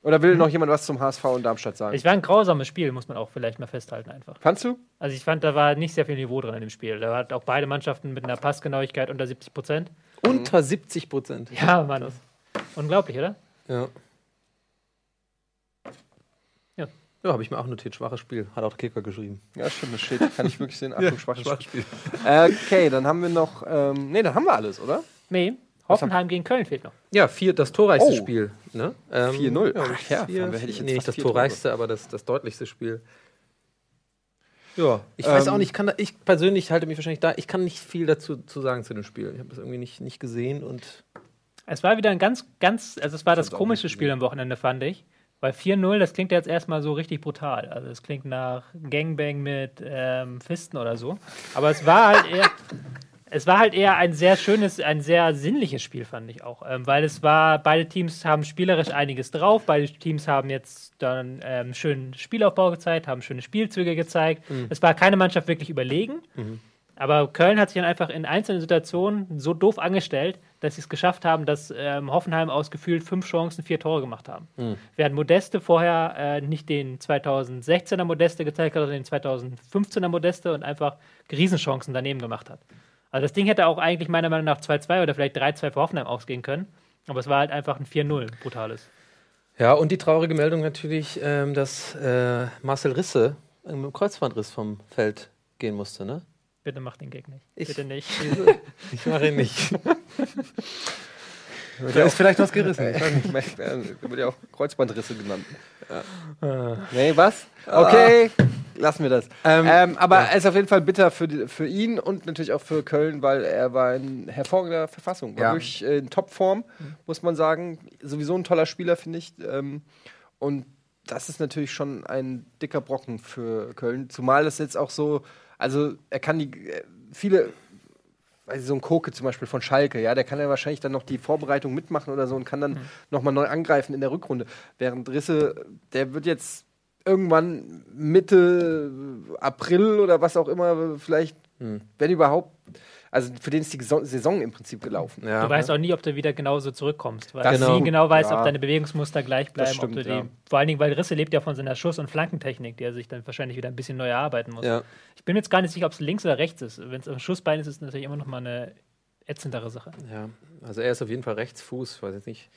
Oder will noch jemand was zum HSV und Darmstadt sagen? Es war ein grausames Spiel, muss man auch vielleicht mal festhalten einfach. Fandst du? Also ich fand, da war nicht sehr viel Niveau drin in dem Spiel. Da hat auch beide Mannschaften mit einer Passgenauigkeit unter 70 Prozent. Unter 70 Prozent. Ja, Manus. Unglaublich, oder? Ja. Ja, habe ich mir auch notiert. Schwaches Spiel. Hat auch der Kicker geschrieben. Ja, stimmt, das steht. Kann ich wirklich sehen. Achtung, schwaches Spiel. Okay, dann haben wir noch. Ähm, nee, dann haben wir alles, oder? Nee, Hoffenheim gegen Köln fehlt noch. Ja, vier, das torreichste Oh. Spiel. Ne? Ähm, 4-0. Ja, Ach ja, vier, hätte ich jetzt nee, nicht das torreichste, aber das, das deutlichste Spiel. Ja, ich weiß Ähm, auch nicht, ich, kann da, ich persönlich halte mich wahrscheinlich da, ich kann nicht viel dazu zu sagen zu dem Spiel. Ich habe das irgendwie nicht, nicht gesehen und Es war wieder ein ganz, ganz, also es war das auch komische nicht Spiel am Wochenende, fand ich. Weil 4-0, das klingt jetzt erstmal so richtig brutal. Also es klingt nach Gangbang mit ähm, Fisten oder so. Aber es war halt eher, es war halt eher ein sehr schönes, ein sehr sinnliches Spiel, fand ich auch. Ähm, weil es war, beide Teams haben spielerisch einiges drauf, beide Teams haben jetzt dann ähm, schönen Spielaufbau gezeigt, haben schöne Spielzüge gezeigt. Es war keine Mannschaft wirklich überlegen. Aber Köln hat sich dann einfach in einzelnen Situationen so doof angestellt, dass sie es geschafft haben, dass ähm, Hoffenheim aus gefühlt fünf Chancen vier Tore gemacht haben. Während Modeste vorher äh, nicht den 2016er Modeste gezeigt hat, sondern den 2015er Modeste und einfach Riesenchancen daneben gemacht hat. Also das Ding hätte auch eigentlich meiner Meinung nach 2-2 oder vielleicht 3-2 für Hoffenheim ausgehen können. Aber es war halt einfach ein 4-0, brutales. Ja, und die traurige Meldung natürlich, ähm, dass äh, Marcel Risse mit dem Kreuzbandriss vom Feld gehen musste, ne? Bitte mach den Gag nicht. Ich- Bitte nicht. Ich mache ihn nicht. da ist vielleicht was gerissen. Ich weiß nicht, mehr, da wird ja auch Kreuzbandrisse genannt. Nee, was? Okay, lassen wir das. Ähm, Ähm, aber es ist auf jeden Fall bitter für, die, für ihn und natürlich auch für Köln, weil er war in hervorragender Verfassung. War Ja. wirklich äh, in Topform, muss man sagen. Sowieso ein toller Spieler, finde ich. Ähm, und das ist natürlich schon ein dicker Brocken für Köln. Zumal es jetzt auch so, also er kann die äh, viele weiß ich, so ein Koke zum Beispiel von Schalke, ja, der kann ja wahrscheinlich dann noch die Vorbereitung mitmachen oder so und kann dann Mhm. nochmal neu angreifen in der Rückrunde. Während Risse, der wird jetzt irgendwann Mitte April oder was auch immer, vielleicht, Hm. wenn überhaupt, also für den ist die Saison im Prinzip gelaufen. Ja. Du weißt auch nie, ob du wieder genauso zurückkommst, weil Das du genau. nie genau weißt, Ja. ob deine Bewegungsmuster gleich bleiben. stimmt, die, ja. Vor allen Dingen, weil Risse lebt ja von seiner Schuss- und Flankentechnik, die er sich dann wahrscheinlich wieder ein bisschen neu erarbeiten muss. Ich bin jetzt gar nicht sicher, ob es links oder rechts ist. Wenn es am Schussbein ist, ist es natürlich immer noch mal eine ätzendere Sache. Ja, also er ist auf jeden Fall Rechtsfuß, ich weiß jetzt nicht.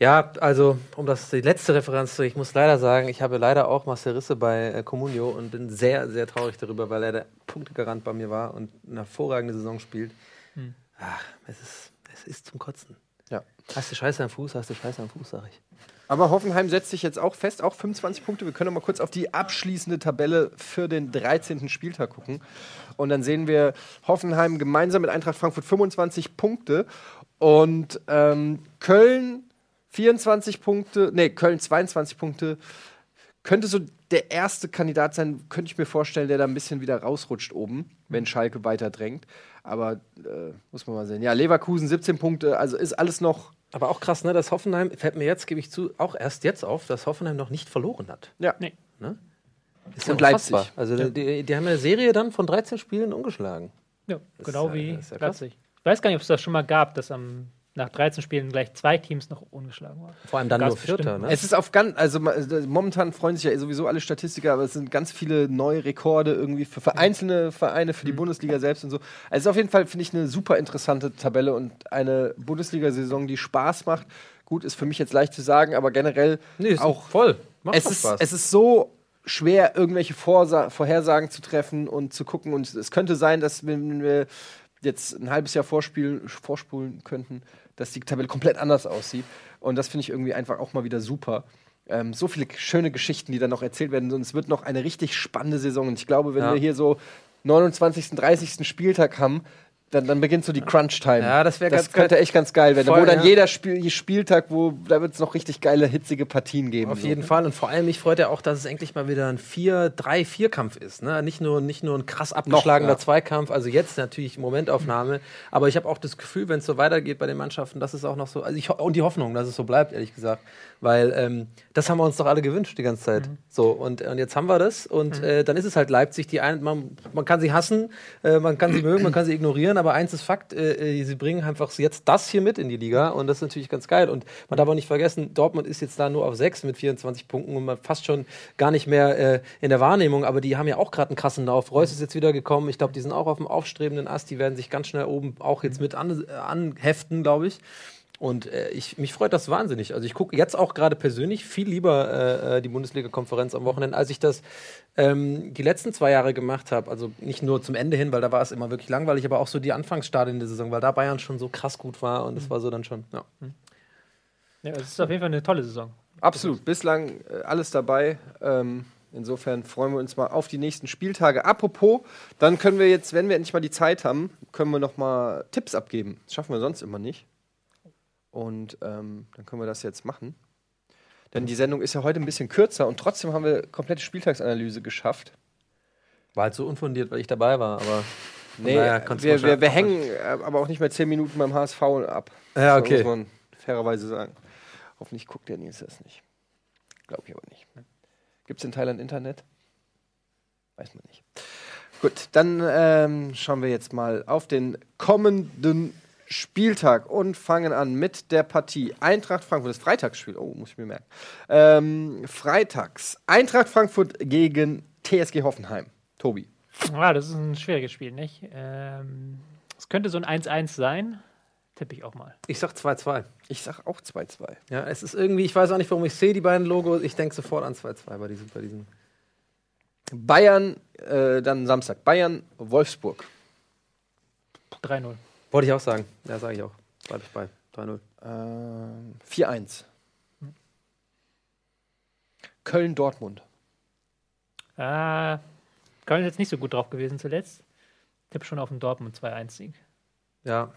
Ja, also um das die letzte Referenz zu, ich muss leider sagen, ich habe leider auch Marcel Risse bei äh, Comunio und bin sehr, sehr traurig darüber, weil er der Punktegarant bei mir war und eine hervorragende Saison spielt. Ach, es ist, es ist zum Kotzen. Ja. Hast du Scheiße am Fuß, hast du Scheiße am Fuß, sag ich. Aber Hoffenheim setzt sich jetzt auch fest, auch 25 Punkte. Wir können noch mal kurz auf die abschließende Tabelle für den 13. Spieltag gucken. Und dann sehen wir Hoffenheim gemeinsam mit Eintracht Frankfurt 25 Punkte und ähm, Köln 24 Punkte, nee, Köln 22 Punkte. Könnte so der erste Kandidat sein, könnte ich mir vorstellen, der da ein bisschen wieder rausrutscht oben, wenn Schalke weiter drängt. Aber äh, muss man mal sehen. Ja, Leverkusen 17 Punkte, also ist alles noch. Aber auch krass, ne, dass Hoffenheim, fällt mir jetzt, gebe ich zu, auch erst jetzt auf, dass Hoffenheim noch nicht verloren hat. Ja. Nee. Ist Und unfassbar. Leipzig. Also die, die haben eine Serie dann von 13 Spielen ungeschlagen. Ja, genau äh, wie das ist ja. Leipzig. Ich weiß gar nicht, ob es das schon mal gab, dass am, nach 13 Spielen gleich zwei Teams noch ungeschlagen waren. Vor allem dann Gab's nur Vierter, ne? Es ist auf ganz, also momentan freuen sich ja sowieso alle Statistiker, aber es sind ganz viele neue Rekorde irgendwie für, für einzelne Vereine, für die Bundesliga selbst und so. Also es ist auf jeden Fall, finde ich, eine super interessante Tabelle und eine Bundesliga-Saison, die Spaß macht. Gut, ist für mich jetzt leicht zu sagen, aber generell Nee, ist auch voll. Macht es ist, Spaß. es ist so schwer, irgendwelche Vorsa Vorhersagen zu treffen und zu gucken. Und es könnte sein, dass wenn wir jetzt ein halbes Jahr vorspielen, vorspulen könnten, dass die Tabelle komplett anders aussieht. Und das finde ich irgendwie einfach auch mal wieder super. Ähm, so viele schöne Geschichten, die dann noch erzählt werden. Und es wird noch eine richtig spannende Saison. Und ich glaube, wenn Ja. wir hier so 29., 30. Spieltag haben, dann, dann beginnt so die Crunch-Time. Ja, das wär Das ganz könnte echt ganz geil werden. Voll, wo dann ja. jeder Spiel, Spieltag, wo da wird es noch richtig geile, hitzige Partien geben. Auf so. jeden Fall. Und vor allem, mich freut ja auch, dass es endlich mal wieder ein 4-3-4-Kampf ist. Ne? Nicht, nur, nicht nur ein krass abgeschlagener ja. Zweikampf. Also jetzt natürlich Momentaufnahme. Aber ich habe auch das Gefühl, wenn es so weitergeht bei den Mannschaften, dass es auch noch so. Also ich, und die Hoffnung, dass es so bleibt, ehrlich gesagt. Weil ähm, das haben wir uns doch alle gewünscht die ganze Zeit. So, und, und jetzt haben wir das. Und äh, dann ist es halt Leipzig, die ein, man, man kann sie hassen, äh, man kann sie mögen, man kann sie ignorieren, aber eins ist Fakt, äh, äh, sie bringen einfach jetzt das hier mit in die Liga und das ist natürlich ganz geil. Und man darf auch nicht vergessen, Dortmund ist jetzt da nur auf 6 mit 24 Punkten und man fast schon gar nicht mehr äh, in der Wahrnehmung, aber die haben ja auch gerade einen krassen Lauf. Reus ist jetzt wieder gekommen, ich glaube, die sind auch auf dem aufstrebenden Ast, die werden sich ganz schnell oben auch jetzt mit an, äh, anheften, glaube ich. Und äh, ich, mich freut das wahnsinnig. Also ich gucke jetzt auch gerade persönlich viel lieber äh, äh, die Bundesliga-Konferenz am Wochenende, als ich das ähm, die letzten zwei Jahre gemacht habe. Also nicht nur zum Ende hin, weil da war es immer wirklich langweilig, aber auch so die Anfangsstadien der Saison, weil da Bayern schon so krass gut war und das war so dann schon. Ja. Ja, es ist auf jeden Fall eine tolle Saison. Absolut, bislang äh, alles dabei. Ähm, insofern freuen wir uns mal auf die nächsten Spieltage. Apropos, dann können wir jetzt, wenn wir endlich mal die Zeit haben, können wir noch mal Tipps abgeben. Das schaffen wir sonst immer nicht. Und ähm, dann können wir das jetzt machen. Denn die Sendung ist ja heute ein bisschen kürzer und trotzdem haben wir komplette Spieltagsanalyse geschafft. War halt so unfundiert, weil ich dabei war, aber. Nee, du wir, wir, wir hängen äh, aber auch nicht mehr zehn Minuten beim HSV ab. Ja, Das okay. muss man fairerweise sagen. Hoffentlich guckt der Nils das nicht. Glaube ich aber nicht. Gibt es in Thailand Internet? Weiß man nicht. Gut, dann ähm, schauen wir jetzt mal auf den kommenden Spieltag und fangen an mit der Partie Eintracht Frankfurt. Das Freitagsspiel, oh, muss ich mir merken. Ähm, freitags Eintracht Frankfurt gegen TSG Hoffenheim. Tobi. Ja, das ist ein schwieriges Spiel, nicht? Ähm, es könnte so ein 1-1 sein. Tippe ich auch mal. Ich sag 2-2. Ich sag auch 2-2. Ja, es ist irgendwie, ich weiß auch nicht, warum ich sehe die beiden Logos. Ich denke sofort an 2-2 bei diesem, bei diesem. Bayern, äh, dann Samstag. Bayern, Wolfsburg. 3-0. Wollte ich auch sagen. Ja, sage ich auch. Bleibe ich bei. 3-0. Ähm, 4-1. Köln, Dortmund. Ah, Köln ist jetzt nicht so gut drauf gewesen zuletzt. Tipp schon auf den Dortmund 2-1-Sieg. Ja.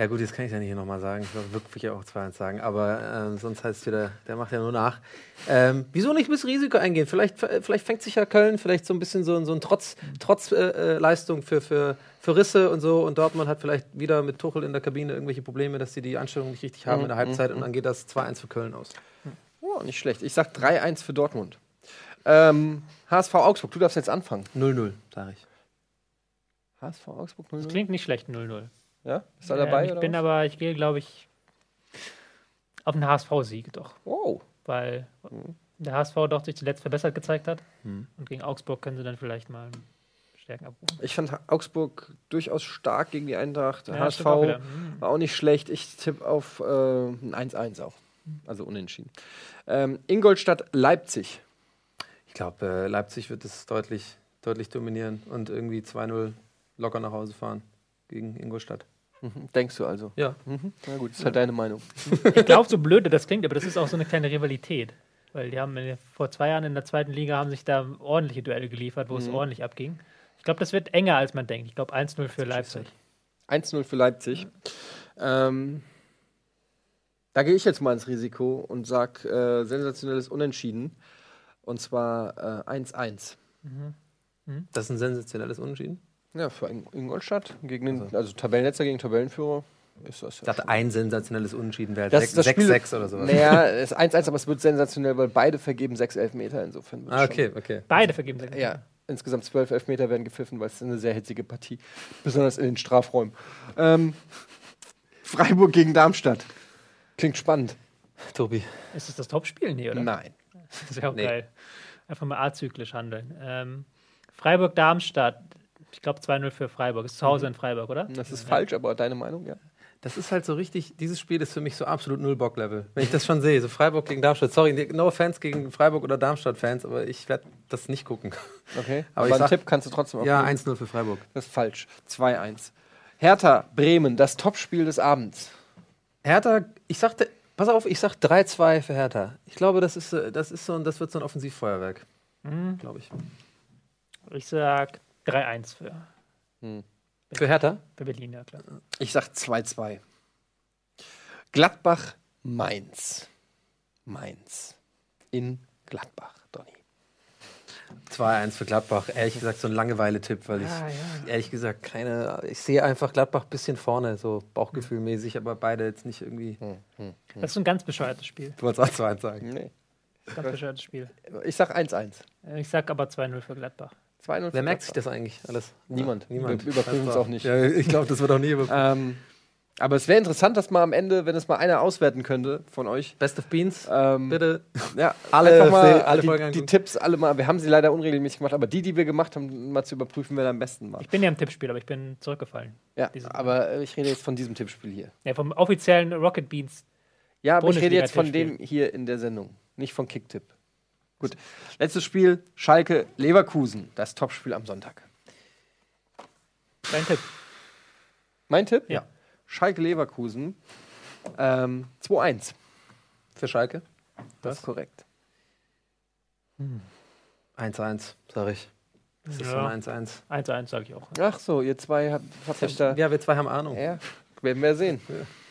Ja, gut, jetzt kann ich ja nicht hier nochmal sagen. Ich würde wirklich auch 2-1 sagen. Aber ähm, sonst heißt es wieder, der macht ja nur nach. Ähm, wieso nicht ein bisschen Risiko eingehen? Vielleicht, äh, vielleicht fängt sich ja Köln vielleicht so ein bisschen so, so ein Trotz, Trotz äh, äh, Leistung für, für, für Risse und so. Und Dortmund hat vielleicht wieder mit Tuchel in der Kabine irgendwelche Probleme, dass sie die Anstellung nicht richtig haben in der Halbzeit. Und dann geht das 2-1 für Köln aus. Oh, nicht schlecht. Ich sag 3-1 für Dortmund. Ähm, HSV Augsburg, du darfst jetzt anfangen. 0-0, sage ich. HSV Augsburg Das 0 klingt nicht schlecht, 0-0. Ja? Ist er dabei? Ähm, ich oder bin was? aber, ich gehe, glaube ich, auf einen HSV-Sieg doch. Wow. Weil der HSV doch sich zuletzt verbessert gezeigt hat. Und gegen Augsburg können sie dann vielleicht mal Stärken abrufen. Ich fand Augsburg durchaus stark gegen die Eintracht. Ja, HSV auch. Mhm. war auch nicht schlecht. Ich tippe auf äh, ein 1-1 auch. Also unentschieden. Ähm, Ingolstadt, Leipzig. Ich glaube, äh, Leipzig wird es deutlich, deutlich dominieren und irgendwie 2-0 locker nach Hause fahren gegen Ingolstadt. Mhm. Denkst du also? Ja. Mhm. Na gut, ist halt deine Meinung. Ich glaube, so blöde das klingt, aber das ist auch so eine kleine Rivalität. Weil die haben vor zwei Jahren in der zweiten Liga haben sich da ordentliche Duelle geliefert, wo es ordentlich abging. Ich glaube, das wird enger, als man denkt. Ich glaube 1-0 für Leipzig. 1-0 für Leipzig. Ähm, da gehe ich jetzt mal ins Risiko und sage äh, sensationelles Unentschieden. Und zwar äh, 1-1. Das ist ein sensationelles Unentschieden. Ja, für Ing- Ingolstadt gegen den, also Tabellenletzter gegen Tabellenführer ist das Ich ja. dachte, ein sensationelles Unentschieden wäre Das- das Spiel- 6-6 oder sowas. Naja, es ist 1-1, aber es wird sensationell, weil beide vergeben 6 Elfmeter. Insofern Ah, es okay, okay. Beide vergeben sich. schon- Ja, insgesamt 12 Elfmeter werden gepfiffen, weil es ist eine sehr hitzige Partie. Besonders in den Strafräumen. Ähm, Freiburg gegen Darmstadt. Klingt spannend. Tobi. Ist das das Topspiel? Nee, oder? Nein. Das ist ja auch Nee. geil. Einfach mal azyklisch handeln. Ähm, Freiburg-Darmstadt. Ich glaube 2-0 für Freiburg. Ist zu Hause in Freiburg, oder? Das ist falsch, aber deine Meinung, ja? Das ist halt so richtig, dieses Spiel ist für mich so absolut Null-Bock-Level. Wenn ich das schon sehe, so Freiburg gegen Darmstadt. Sorry, no offense gegen Freiburg oder Darmstadt-Fans, aber ich werde das nicht gucken. Okay. Aber Aber, ich einen sag- Tipp kannst du trotzdem Ja, abgeben. 1-0 für Freiburg. Das ist falsch. 2-1. Hertha, Bremen, das Topspiel des Abends. Hertha, ich sagte, pass auf, ich sag 3-2 für Hertha. Ich glaube, das ist, das ist so ein, das wird so ein Offensivfeuerwerk. Glaube ich. Ich sag 3-1 für, Für Hertha? für Berlin, ja klar. Ich sag 2-2. Gladbach, Mainz. Mainz. In Gladbach, Donny. 2-1 für Gladbach. Ehrlich gesagt, so ein Langeweile-Tipp, weil ich Ah, ehrlich gesagt keine. Ich sehe einfach Gladbach ein bisschen vorne, so bauchgefühlmäßig, aber beide jetzt nicht irgendwie. Das ist ein ganz bescheuertes Spiel. Du wolltest auch 2-1 sagen. Nee. Ganz bescheuertes Spiel. Ich sag 1-1. Ich sag aber 2-0 für Gladbach. 2-0 Wer merkt sich das eigentlich alles? Niemand. Niemand. Wir überprüfen es auch nicht. Ja, ich glaube, das wird auch nie überprüft. Ähm, Aber es wäre interessant, dass mal am Ende, wenn es mal einer auswerten könnte von euch. Best of Beans, Ähm, bitte. Ja, Alle mal alle die, Folgen die. Tipps alle mal. Wir haben sie leider unregelmäßig gemacht, aber die, die wir gemacht haben, mal zu überprüfen, wer da am besten war. Ich bin ja im Tippspiel, aber ich bin zurückgefallen. Ja, aber ich rede jetzt von diesem Tippspiel hier. Ja, vom offiziellen Rocket Beans. Ja, aber ich rede jetzt von dem hier in der Sendung, nicht von Kicktipp. Gut. Letztes Spiel: Schalke Leverkusen, das Topspiel am Sonntag. Dein Tipp. Mein Tipp? Ja. Schalke Leverkusen ähm, 2-1. Für Schalke? Das ist korrekt. 1-1, sag ich. Das ist Ja. ein 1-1. 1-1 sage ich auch. Ach so, ihr zwei habt, habt euch da. Ja, wir zwei haben Ahnung. Ja, werden wir sehen.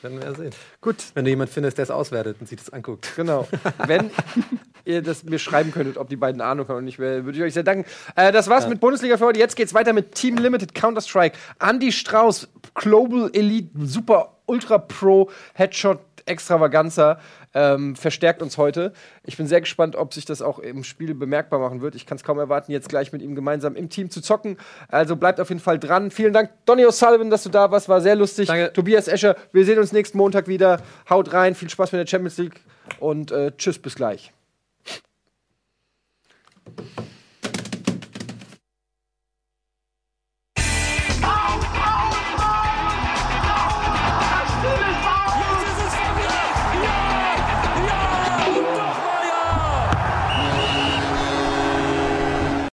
Werden wir ja sehen. Gut, Wenn du jemanden findest, der es auswertet und sich das anguckt. Genau. Wenn ihr das mir schreiben könntet, ob die beiden Ahnung haben und nicht, würde ich euch sehr danken. Äh, das war's mit Bundesliga für heute. Jetzt geht's weiter mit Team Limited Counter-Strike. Andy Strauß, Global Elite Super Ultra Pro Headshot Extravaganza ähm, verstärkt uns heute. Ich bin sehr gespannt, ob sich das auch im Spiel bemerkbar machen wird. Ich kann es kaum erwarten, jetzt gleich mit ihm gemeinsam im Team zu zocken. Also bleibt auf jeden Fall dran. Vielen Dank, Donny O'Sullivan, dass du da warst. War sehr lustig. Danke. Tobias Escher, wir sehen uns nächsten Montag wieder. Haut rein, viel Spaß mit der Champions League und äh, tschüss, bis gleich.